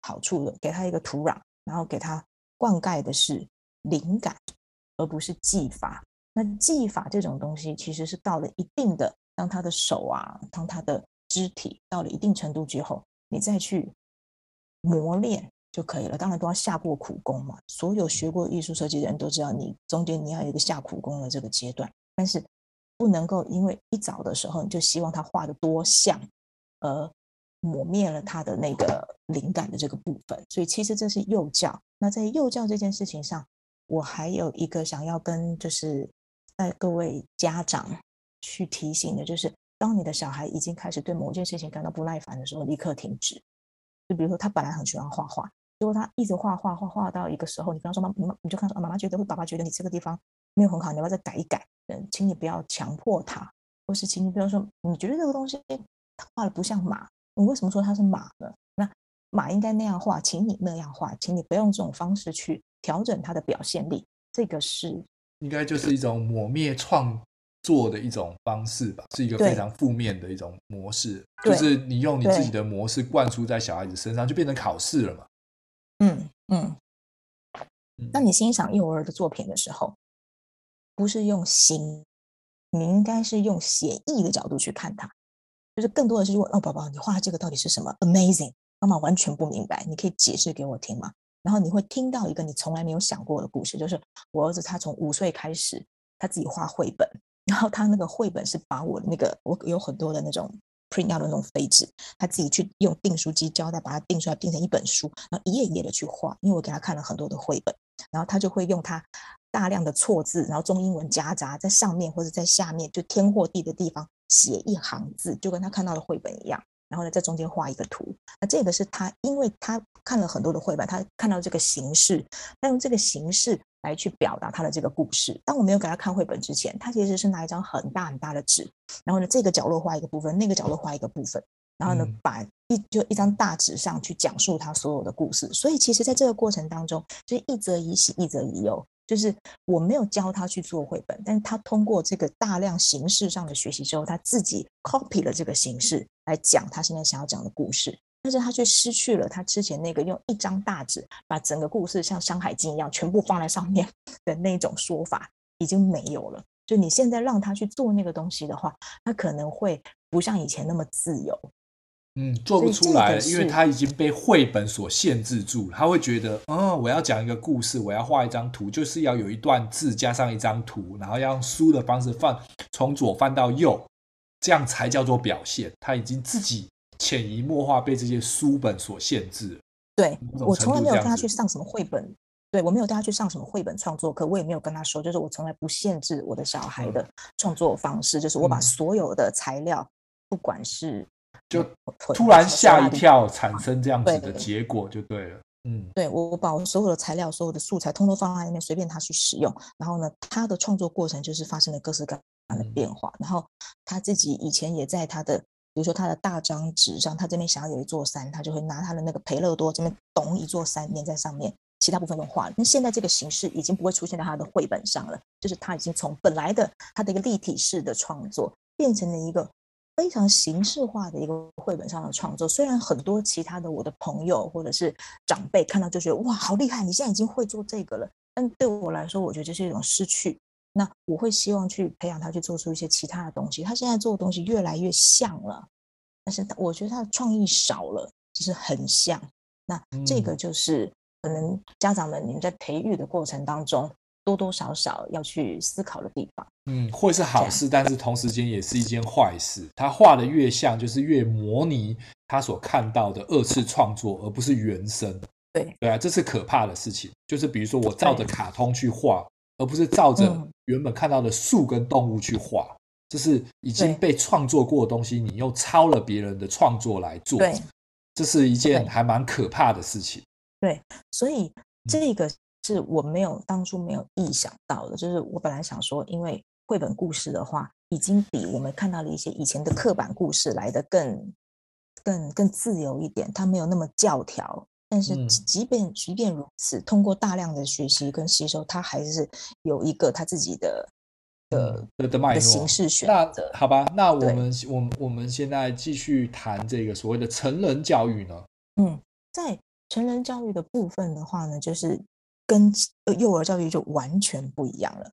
好处的，给他一个土壤，然后给他灌溉的是灵感，而不是技法。那技法这种东西其实是到了一定的，当他的手啊，当他的肢体到了一定程度之后，你再去磨练就可以了。当然都要下过苦功嘛。所有学过艺术设计的人都知道，你中间你要有一个下苦功的这个阶段，但是不能够因为一早的时候你就希望他画的多像。而抹灭了他的那个灵感的这个部分，所以其实这是幼教。那在幼教这件事情上，我还有一个想要跟就是在各位家长去提醒的，就是当你的小孩已经开始对某件事情感到不耐烦的时候，立刻停止。就比如说他本来很喜欢画画，结果他一直画画画画到一个时候，你比方说妈妈，你就看说妈妈觉得或爸爸觉得你这个地方没有很好，你要不要再改一改？嗯，请你不要强迫他，或是请你不要说你觉得这个东西他。画的不像马，你为什么说它是马呢？那马应该那样画，请你那样画，请你不要用这种方式去调整它的表现力。这个是应该就是一种抹灭创作的一种方式吧，是一个非常负面的一种模式，就是你用你自己的模式灌输在小孩子身上，就变成考试了嘛。嗯嗯。当你欣赏幼儿的作品的时候，不是用形，你应该是用写意的角度去看它。就是更多的是问哦，宝宝，你画这个到底是什么？Amazing，妈妈完全不明白，你可以解释给我听吗？然后你会听到一个你从来没有想过的故事，就是我儿子他从五岁开始，他自己画绘本，然后他那个绘本是把我那个我有很多的那种 print out 的那种废纸，他自己去用订书机胶带把它订出来，订成一本书，然后一页一页的去画，因为我给他看了很多的绘本，然后他就会用他大量的错字，然后中英文夹杂在上面或者在下面，就天或地的地方。写一行字，就跟他看到的绘本一样，然后呢，在中间画一个图。那这个是他，因为他看了很多的绘本，他看到这个形式，他用这个形式来去表达他的这个故事。当我没有给他看绘本之前，他其实是拿一张很大很大的纸，然后呢，这个角落画一个部分，那个角落画一个部分，然后呢，把一就一张大纸上去讲述他所有的故事。所以，其实在这个过程当中，就是一则以喜，一则以忧。就是我没有教他去做绘本，但是他通过这个大量形式上的学习之后，他自己 copy 了这个形式来讲他现在想要讲的故事，但是他却失去了他之前那个用一张大纸把整个故事像《山海经》一样全部放在上面的那种说法已经没有了。就你现在让他去做那个东西的话，他可能会不像以前那么自由。嗯，做不出来，因为他已经被绘本所限制住。他会觉得，嗯，我要讲一个故事，我要画一张图，就是要有一段字加上一张图，然后要用书的方式放，从左翻到右，这样才叫做表现。他已经自己潜移默化被这些书本所限制。对，我从来没有跟他去上什么绘本，对，我没有带他去上什么绘本创作课，我也没有跟他说，就是我从来不限制我的小孩的创作方式，就是我把所有的材料，不管是。就突然吓一跳，产生这样子的结果就对了。嗯，对，我把我所有的材料、所有的素材，通通放在那边，随便他去使用。然后呢，他的创作过程就是发生了各式各样的变化。然后他自己以前也在他的，比如说他的大张纸上，他这边想要有一座山，他就会拿他的那个培乐多这边咚一座山粘在上面，其他部分都画了。那现在这个形式已经不会出现在他的绘本上了，就是他已经从本来的他的一个立体式的创作，变成了一个。非常形式化的一个绘本上的创作，虽然很多其他的我的朋友或者是长辈看到就觉得哇，好厉害，你现在已经会做这个了。但对我来说，我觉得这是一种失去。那我会希望去培养他去做出一些其他的东西。他现在做的东西越来越像了，但是我觉得他的创意少了，就是很像。那这个就是可能家长们你们在培育的过程当中。多多少少要去思考的地方，嗯，会是好事，但是同时间也是一件坏事。他画的越像，就是越模拟他所看到的二次创作，而不是原生。对，对啊，这是可怕的事情。就是比如说，我照着卡通去画，而不是照着原本看到的树跟动物去画，这是已经被创作过的东西，你又抄了别人的创作来做，对，这是一件还蛮可怕的事情。对，所以这个。是我没有当初没有意想到的，就是我本来想说，因为绘本故事的话，已经比我们看到的一些以前的刻板故事来的更、更、更自由一点，它没有那么教条。但是即便即便如此，通过大量的学习跟吸收，他还是有一个他自己的的的的形式选择。那好吧，那我们我们我们现在继续谈这个所谓的成人教育呢？嗯，在成人教育的部分的话呢，就是。跟幼儿教育就完全不一样了。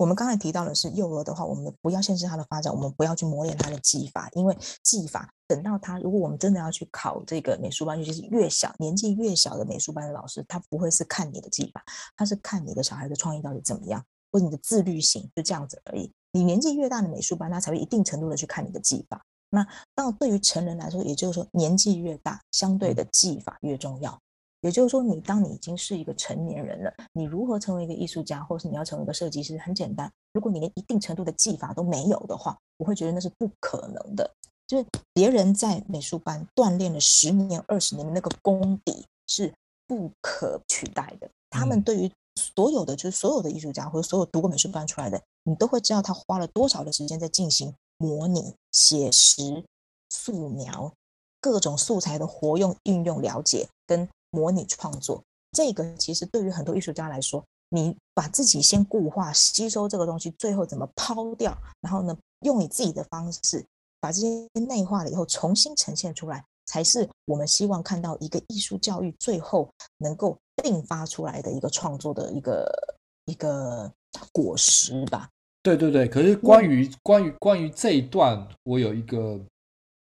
我们刚才提到的是幼儿的话，我们不要限制他的发展，我们不要去磨练他的技法，因为技法等到他，如果我们真的要去考这个美术班，尤其是越小年纪越小的美术班的老师，他不会是看你的技法，他是看你的小孩的创意到底怎么样，或者你的自律性，就这样子而已。你年纪越大的美术班，他才会一定程度的去看你的技法。那到对于成人来说，也就是说年纪越大，相对的技法越重要。也就是说，你当你已经是一个成年人了，你如何成为一个艺术家，或是你要成为一个设计师，很简单。如果你连一定程度的技法都没有的话，我会觉得那是不可能的。就是别人在美术班锻炼了十年、二十年的那个功底是不可取代的。他们对于所有的，就是所有的艺术家或者所有读过美术班出来的，你都会知道他花了多少的时间在进行模拟、写实、素描各种素材的活用、运用、了解跟。模拟创作，这个其实对于很多艺术家来说，你把自己先固化、吸收这个东西，最后怎么抛掉，然后呢，用你自己的方式把这些内化了以后，重新呈现出来，才是我们希望看到一个艺术教育最后能够迸发出来的一个创作的一个一个果实吧。对对对，可是关于关于关于这一段，我有一个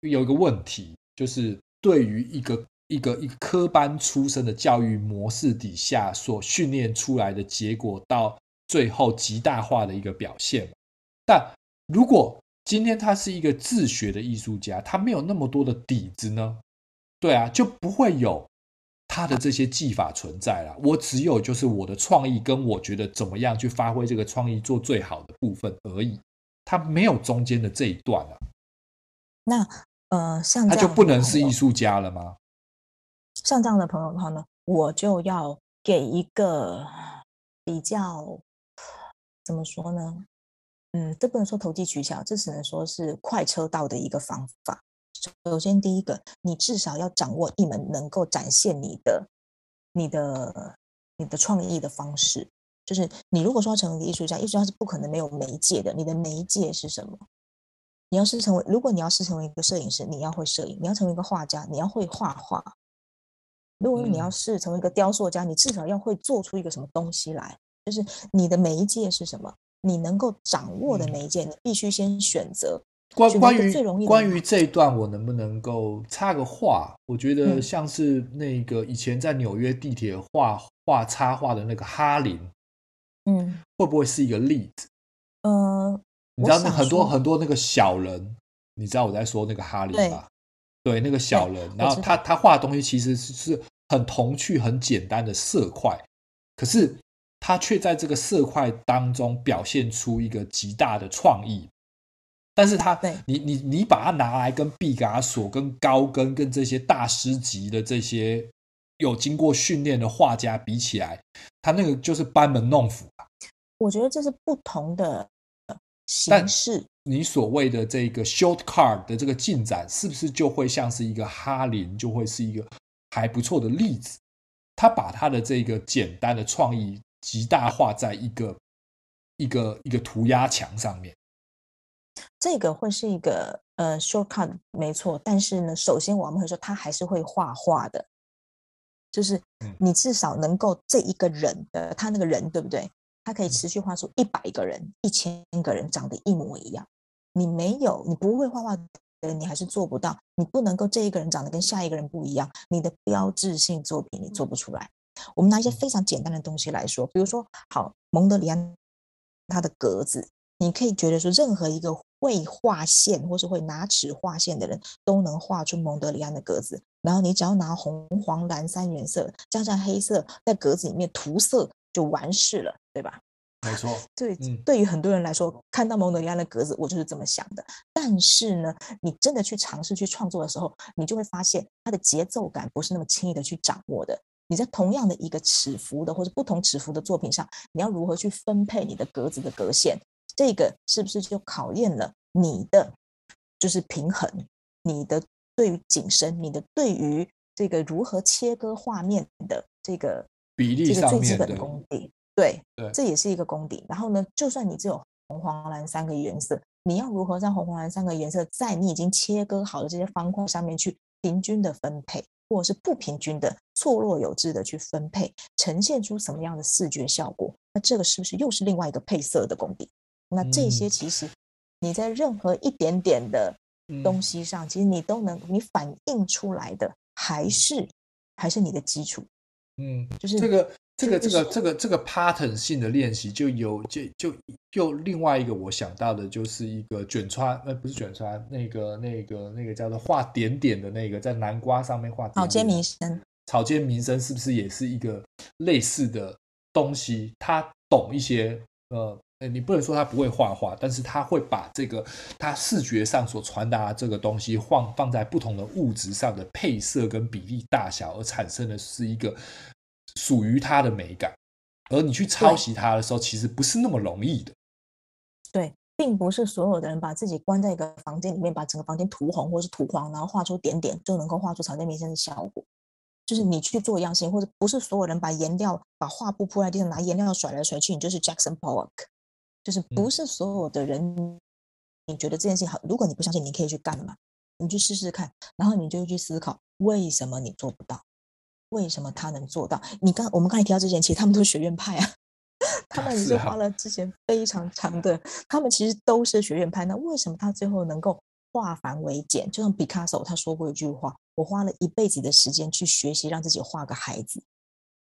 有一个问题，就是对于一个。一个一科班出身的教育模式底下所训练出来的结果，到最后极大化的一个表现。但如果今天他是一个自学的艺术家，他没有那么多的底子呢？对啊，就不会有他的这些技法存在了。我只有就是我的创意跟我觉得怎么样去发挥这个创意做最好的部分而已。他没有中间的这一段啊。那呃，像他就不能是艺术家了吗？像这样的朋友的话呢，我就要给一个比较怎么说呢？嗯，这不能说投机取巧，这只能说是快车道的一个方法。首先，第一个，你至少要掌握一门能够展现你的、你的、你的创意的方式。就是你如果说要成为一个艺术家，艺术家是不可能没有媒介的。你的媒介是什么？你要是成为，如果你要是成为一个摄影师，你要会摄影；你要成为一个画家，你要会画画。如果你要是成为一个雕塑家，你至少要会做出一个什么东西来。就是你的媒介是什么？你能够掌握的媒介，你必须先选择。关关于关于这一段，我能不能够插个话？我觉得像是那个以前在纽约地铁画画插画的那个哈林。嗯，会不会是一个例子？呃，你知道那很多很多那个小人，你知道我在说那个哈林吧？对，那个小人，然后他他画的东西其实是是很童趣、很简单的色块，可是他却在这个色块当中表现出一个极大的创意。但是他，你你你把它拿来跟毕加索、跟高更、跟这些大师级的这些有经过训练的画家比起来，他那个就是班门弄斧。我觉得这是不同的形式。你所谓的这个 short card 的这个进展，是不是就会像是一个哈林，就会是一个还不错的例子？他把他的这个简单的创意极大化在一个一个一个涂鸦墙上面。这个会是一个呃 short card 没错，但是呢，首先我们会说他还是会画画的，就是你至少能够这一个人的他那个人对不对？他可以持续画出一百个人、一千个人长得一模一样。你没有，你不会画画的人，你还是做不到。你不能够这一个人长得跟下一个人不一样，你的标志性作品你做不出来。我们拿一些非常简单的东西来说，比如说，好，蒙德里安他的格子，你可以觉得说，任何一个会画线或是会拿尺画线的人都能画出蒙德里安的格子。然后你只要拿红、黄、蓝三原色加上黑色，在格子里面涂色。就完事了，对吧？没错，对，嗯、对于很多人来说，看到蒙德里安的格子，我就是这么想的。但是呢，你真的去尝试去创作的时候，你就会发现它的节奏感不是那么轻易的去掌握的。你在同样的一个尺幅的或者不同尺幅的作品上，你要如何去分配你的格子的格线？这个是不是就考验了你的就是平衡？你的对于景深，你的对于这个如何切割画面的这个。比例上面的，这个最基本的功底，对，对，这也是一个功底。然后呢，就算你只有红、黄、蓝三个颜色，你要如何让红、黄、蓝三个颜色在你已经切割好的这些方块上面去平均的分配，或者是不平均的、错落有致的去分配，呈现出什么样的视觉效果？那这个是不是又是另外一个配色的功底？那这些其实你在任何一点点的东西上，嗯、其实你都能你反映出来的还是还是你的基础。嗯，就是这个这个这个这个这个 pattern 性的练习，就有就就又另外一个我想到的，就是一个卷川，呃，不是卷川，那个那个那个叫做画点点的那个，在南瓜上面画。草间弥生，草间弥生是不是也是一个类似的东西？他懂一些，呃，你不能说他不会画画，但是他会把这个他视觉上所传达的这个东西放放在不同的物质上的配色跟比例大小，而产生的是一个。属于他的美感，而你去抄袭他的时候，其实不是那么容易的。对，并不是所有的人把自己关在一个房间里面，把整个房间涂红或是涂黄，然后画出点点，就能够画出草间弥生的效果。就是你去做一样事情，或者不是所有人把颜料、把画布铺在地上，拿颜料甩来甩去，你就是 Jackson Pollock。就是不是所有的人，嗯、你觉得这件事情好，如果你不相信，你可以去干嘛？你去试试看，然后你就去思考，为什么你做不到。为什么他能做到？你刚我们刚才提到之前，其实他们都是学院派啊，他们也是花了之前非常长的，他们其实都是学院派。那为什么他最后能够化繁为简？就像毕卡索他说过一句话：“我花了一辈子的时间去学习，让自己画个孩子，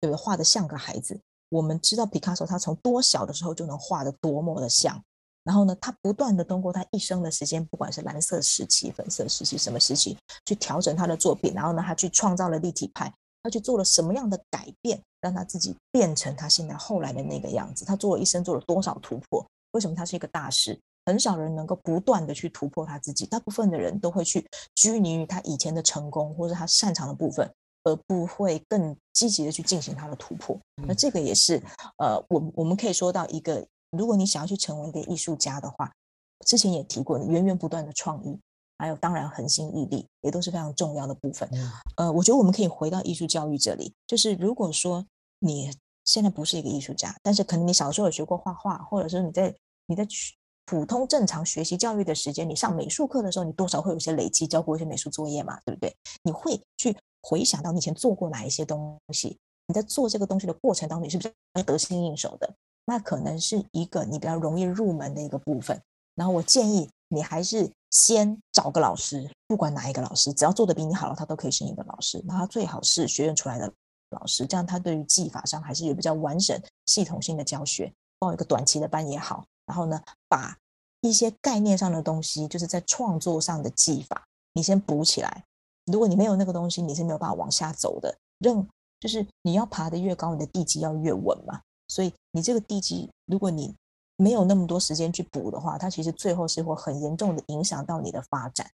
对不对？画的像个孩子。”我们知道毕卡索他从多小的时候就能画的多么的像，然后呢，他不断的通过他一生的时间，不管是蓝色时期、粉色时期、什么时期，去调整他的作品，然后呢，他去创造了立体派。他去做了什么样的改变，让他自己变成他现在后来的那个样子？他做了一生做了多少突破？为什么他是一个大师？很少人能够不断的去突破他自己，大部分的人都会去拘泥于他以前的成功或者他擅长的部分，而不会更积极的去进行他的突破。那这个也是呃，我我们可以说到一个，如果你想要去成为一个艺术家的话，之前也提过，源源不断的创意，还有当然恒心毅力，也都是非常重要的部分。呃，我觉得我们可以回到艺术教育这里，就是如果说你现在不是一个艺术家，但是可能你小时候有学过画画，或者是你在你在普通正常学习教育的时间，你上美术课的时候，你多少会有一些累积，交过一些美术作业嘛，对不对？你会去回想到你以前做过哪一些东西，你在做这个东西的过程当中，你是不是得心应手的？那可能是一个你比较容易入门的一个部分。然后我建议你还是先找个老师，不管哪一个老师，只要做得比你好了，他都可以是你的老师。那他最好是学院出来的老师，这样他对于技法上还是有比较完整、系统性的教学。报一个短期的班也好，然后呢，把一些概念上的东西，就是在创作上的技法，你先补起来。如果你没有那个东西，你是没有办法往下走的。任就是你要爬得越高，你的地基要越稳嘛。所以你这个地基，如果你没有那么多时间去补的话，它其实最后是会很严重的影响到你的发展。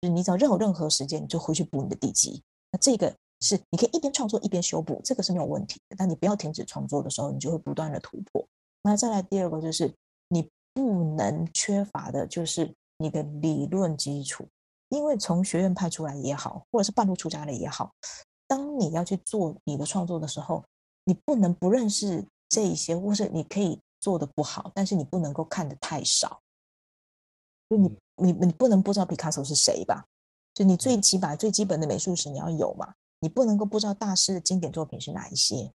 就是你只要任何任何时间，你就回去补你的地基。那这个是你可以一边创作一边修补，这个是没有问题的。但你不要停止创作的时候，你就会不断的突破。那再来第二个就是你。不能缺乏的就是你的理论基础，因为从学院派出来也好，或者是半路出家的也好，当你要去做你的创作的时候，你不能不认识这一些，或是你可以做的不好，但是你不能够看的太少。就你你你不能不知道毕卡索是谁吧？就你最起码最基本的美术史你要有嘛，你不能够不知道大师的经典作品是哪一些，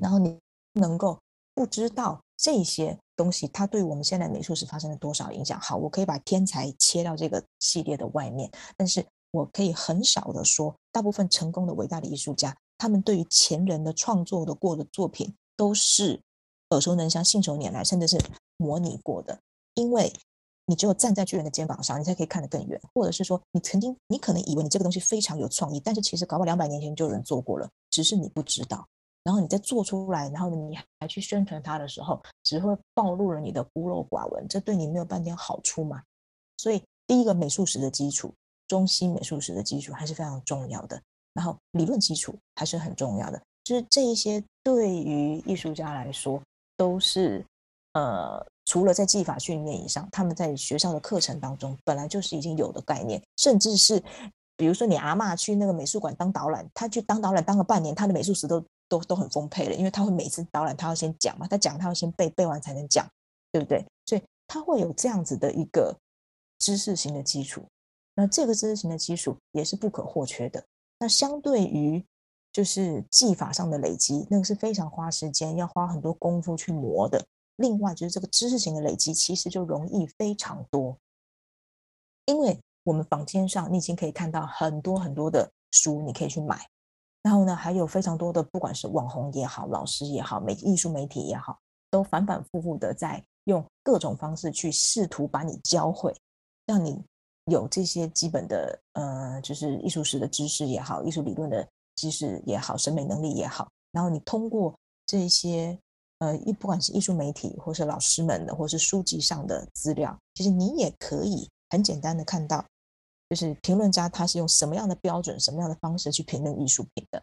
然后你不能够不知道。这些东西，它对我们现在美术史发生了多少影响？好，我可以把天才切到这个系列的外面，但是我可以很少的说，大部分成功的伟大的艺术家，他们对于前人的创作的过的作品，都是耳熟能详、信手拈来，甚至是模拟过的。因为你只有站在巨人的肩膀上，你才可以看得更远，或者是说，你曾经你可能以为你这个东西非常有创意，但是其实搞不好两百年前就有人做过了，只是你不知道。然后你再做出来，然后你还去宣传它的时候，只会暴露了你的孤陋寡闻，这对你没有半点好处嘛。所以，第一个美术史的基础，中西美术史的基础还是非常重要的。然后，理论基础还是很重要的。就是这一些对于艺术家来说，都是呃，除了在技法训练以上，他们在学校的课程当中本来就是已经有的概念，甚至是比如说你阿嬷去那个美术馆当导览，他去当导览当了半年，他的美术史都。都都很丰沛了，因为他会每次导览，他要先讲嘛，他讲他要先背，背完才能讲，对不对？所以他会有这样子的一个知识型的基础。那这个知识型的基础也是不可或缺的。那相对于就是技法上的累积，那个是非常花时间，要花很多功夫去磨的。另外就是这个知识型的累积，其实就容易非常多，因为我们坊间上你已经可以看到很多很多的书，你可以去买。然后呢，还有非常多的，不管是网红也好，老师也好，媒艺术媒体也好，都反反复复的在用各种方式去试图把你教会，让你有这些基本的，呃，就是艺术史的知识也好，艺术理论的知识也好，审美能力也好。然后你通过这些，呃，一不管是艺术媒体，或是老师们的，或是书籍上的资料，其实你也可以很简单的看到。就是评论家他是用什么样的标准、什么样的方式去评论艺术品的，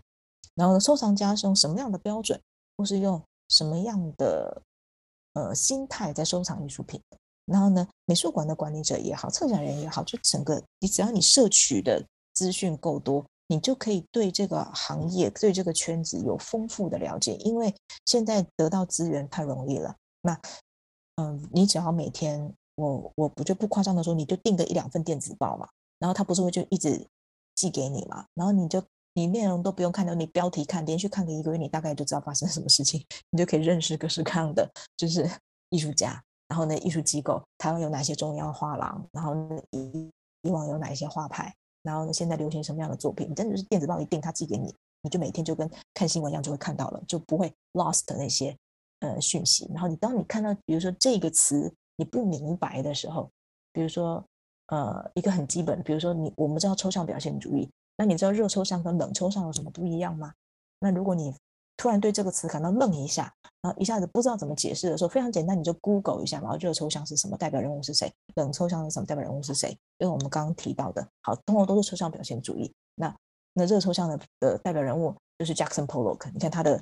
然后，收藏家是用什么样的标准，或是用什么样的呃心态在收藏艺术品的，然后呢，美术馆的管理者也好，策展人也好，就整个你只要你摄取的资讯够多，你就可以对这个行业、对这个圈子有丰富的了解。因为现在得到资源太容易了，那嗯，你只要每天，我我不就不夸张的说，你就订个一两份电子报嘛。然后他不是会就一直寄给你嘛？然后你就你内容都不用看到，你标题看，连续看个一个月，你大概就知道发生什么事情，你就可以认识各式各样的就是 艺术家。然后呢，艺术机构台湾有哪些重要画廊？然后以以往有哪些画派？然后呢，现在流行什么样的作品？你真的是电子报一订，他寄给你，你就每天就跟看新闻一样，就会看到了，就不会 lost 那些呃讯息。然后你当你看到比如说这个词你不明白的时候，比如说。呃，一个很基本，比如说你，我们知道抽象表现主义，那你知道热抽象跟冷抽象有什么不一样吗？那如果你突然对这个词感到愣一下，然后一下子不知道怎么解释的时候，非常简单，你就 Google 一下嘛。热抽象是什么？代表人物是谁？冷抽象是什么？代表人物是谁？因为我们刚刚提到的，好，通通都是抽象表现主义。那那热抽象的的代表人物就是 Jackson Pollock，你看他的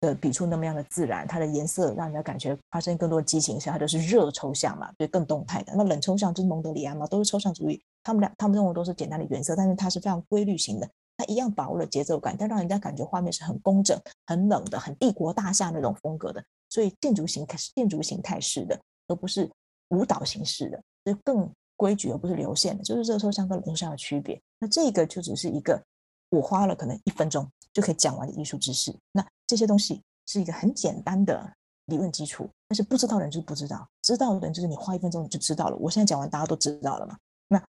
的笔触那么样的自然，他的颜色让人家感觉发生更多的激情，所以他就是热抽象嘛，对，更动态的。那冷抽象就是蒙德里安嘛，都是抽象主义。他们俩他们认为都是简单的原色，但是它是非常规律型的。它一样把握了节奏感，但让人家感觉画面是很工整、很冷的、很帝国大厦那种风格的。所以建筑形态是建筑形态式的，而不是舞蹈形式的，是更规矩而不是流线的。就是热抽象跟冷抽象的区别。那这个就只是一个我花了可能一分钟就可以讲完的艺术知识。那这些东西是一个很简单的理论基础，但是不知道的人就是不知道，知道的人就是你花一分钟你就知道了。我现在讲完，大家都知道了嘛？那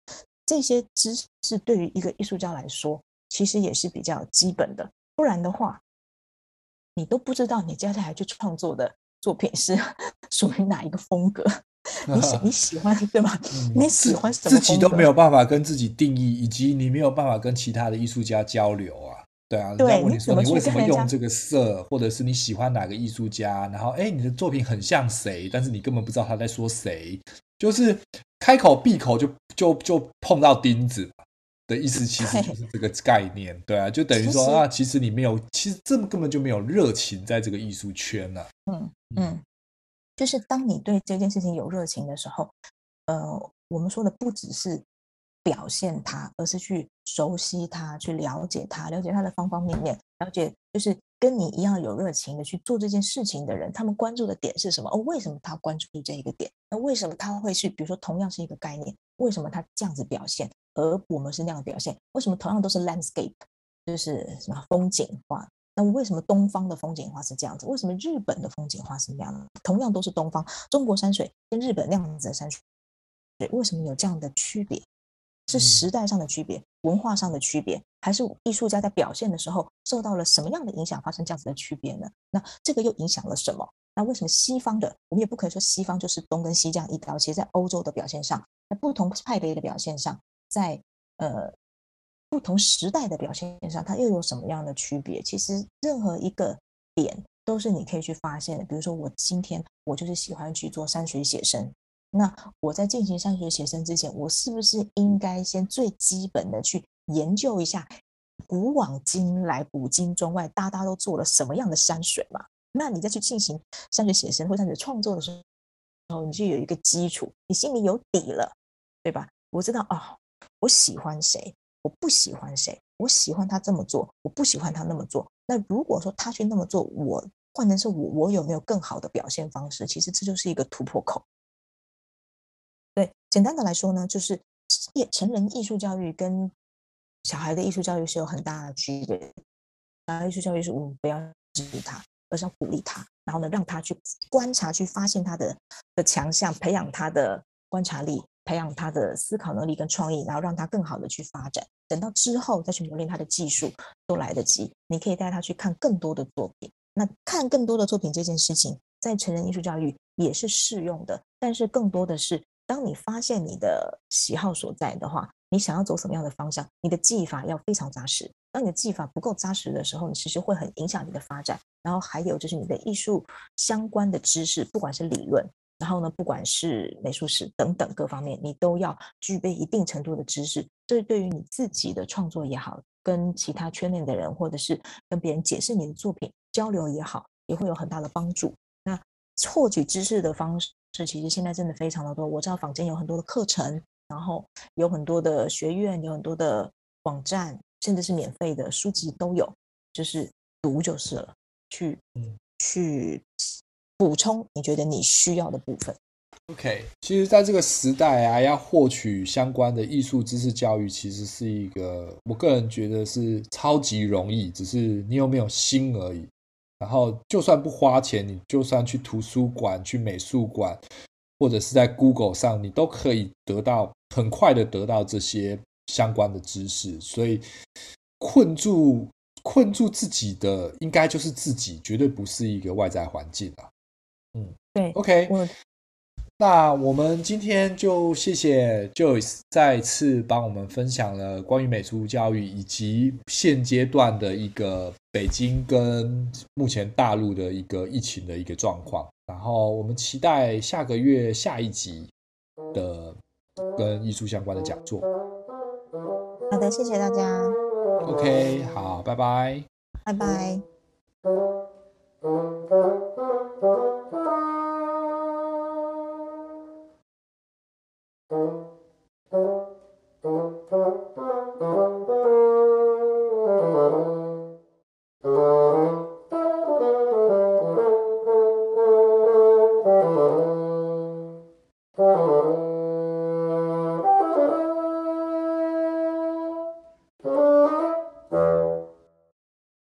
这些知识对于一个艺术家来说，其实也是比较基本的，不然的话，你都不知道你接下来去创作的作品是 属于哪一个风格。你喜你喜欢对吗？嗯、你喜欢什么？自己都没有办法跟自己定义，以及你没有办法跟其他的艺术家交流啊。对啊，对，人家问你说你为什么用这个色，或者是你喜欢哪个艺术家？然后哎，你的作品很像谁？但是你根本不知道他在说谁，就是开口闭口就就就碰到钉子。的意思其实就是这个概念，对，对啊，就等于说啊，其实你没有，其实这么根本就没有热情在这个艺术圈呢、啊。嗯嗯，就是当你对这件事情有热情的时候，呃，我们说的不只是表现它，而是去熟悉它，去了解它，了解它的方方面面，了解就是跟你一样有热情的去做这件事情的人，他们关注的点是什么？哦，为什么他关注这一个点？那为什么他会是，比如说同样是一个概念，为什么他这样子表现？而我们是那样的表现，为什么同样都是 landscape，就是什么风景画？那为什么东方的风景画是这样子？为什么日本的风景画是那样的？同样都是东方，中国山水跟日本那样子的山水，为什么有这样的区别？是时代上的区别，文化上的区别，还是艺术家在表现的时候受到了什么样的影响，发生这样子的区别呢？那这个又影响了什么？那为什么西方的，我们也不可以说西方就是东跟西这样一刀切，在欧洲的表现上，在不同派别的表现上。在呃不同时代的表现上，它又有什么样的区别？其实任何一个点都是你可以去发现的。比如说，我今天我就是喜欢去做山水写生，那我在进行山水写生之前，我是不是应该先最基本的去研究一下古往今来、古今中外，大家都做了什么样的山水嘛？那你再去进行山水写生或山水创作的时候，你就有一个基础，你心里有底了，对吧？我知道哦。我喜欢谁？我不喜欢谁？我喜欢他这么做，我不喜欢他那么做。那如果说他去那么做，我换成是我，我有没有更好的表现方式？其实这就是一个突破口。对，简单的来说呢，就是成人艺术教育跟小孩的艺术教育是有很大的区别。小孩艺术教育是我们不要支持他，而是要鼓励他，然后呢，让他去观察，去发现他的的强项，培养他的观察力。培养他的思考能力跟创意，然后让他更好的去发展。等到之后再去磨练他的技术，都来得及。你可以带他去看更多的作品。那看更多的作品这件事情，在成人艺术教育也是适用的。但是更多的是，当你发现你的喜好所在的话，你想要走什么样的方向，你的技法要非常扎实。当你的技法不够扎实的时候，你其实会很影响你的发展。然后还有就是你的艺术相关的知识，不管是理论。然后呢，不管是美术史等等各方面，你都要具备一定程度的知识。这是对于你自己的创作也好，跟其他圈内的人，或者是跟别人解释你的作品交流也好，也会有很大的帮助。那获取知识的方式，其实现在真的非常的多。我知道坊间有很多的课程，然后有很多的学院，有很多的网站，甚至是免费的书籍都有，就是读就是了，去去。补充你觉得你需要的部分。OK，其实，在这个时代啊，要获取相关的艺术知识教育，其实是一个我个人觉得是超级容易，只是你有没有心而已。然后，就算不花钱，你就算去图书馆、去美术馆，或者是在 Google 上，你都可以得到很快的得到这些相关的知识。所以，困住困住自己的，应该就是自己，绝对不是一个外在环境啊。嗯，对，OK，我那我们今天就谢谢 Joyce 再次帮我们分享了关于美术教育以及现阶段的一个北京跟目前大陆的一个疫情的一个状况，然后我们期待下个月下一集的跟艺术相关的讲座。好的，谢谢大家。OK，好，拜拜。拜拜。Thank you.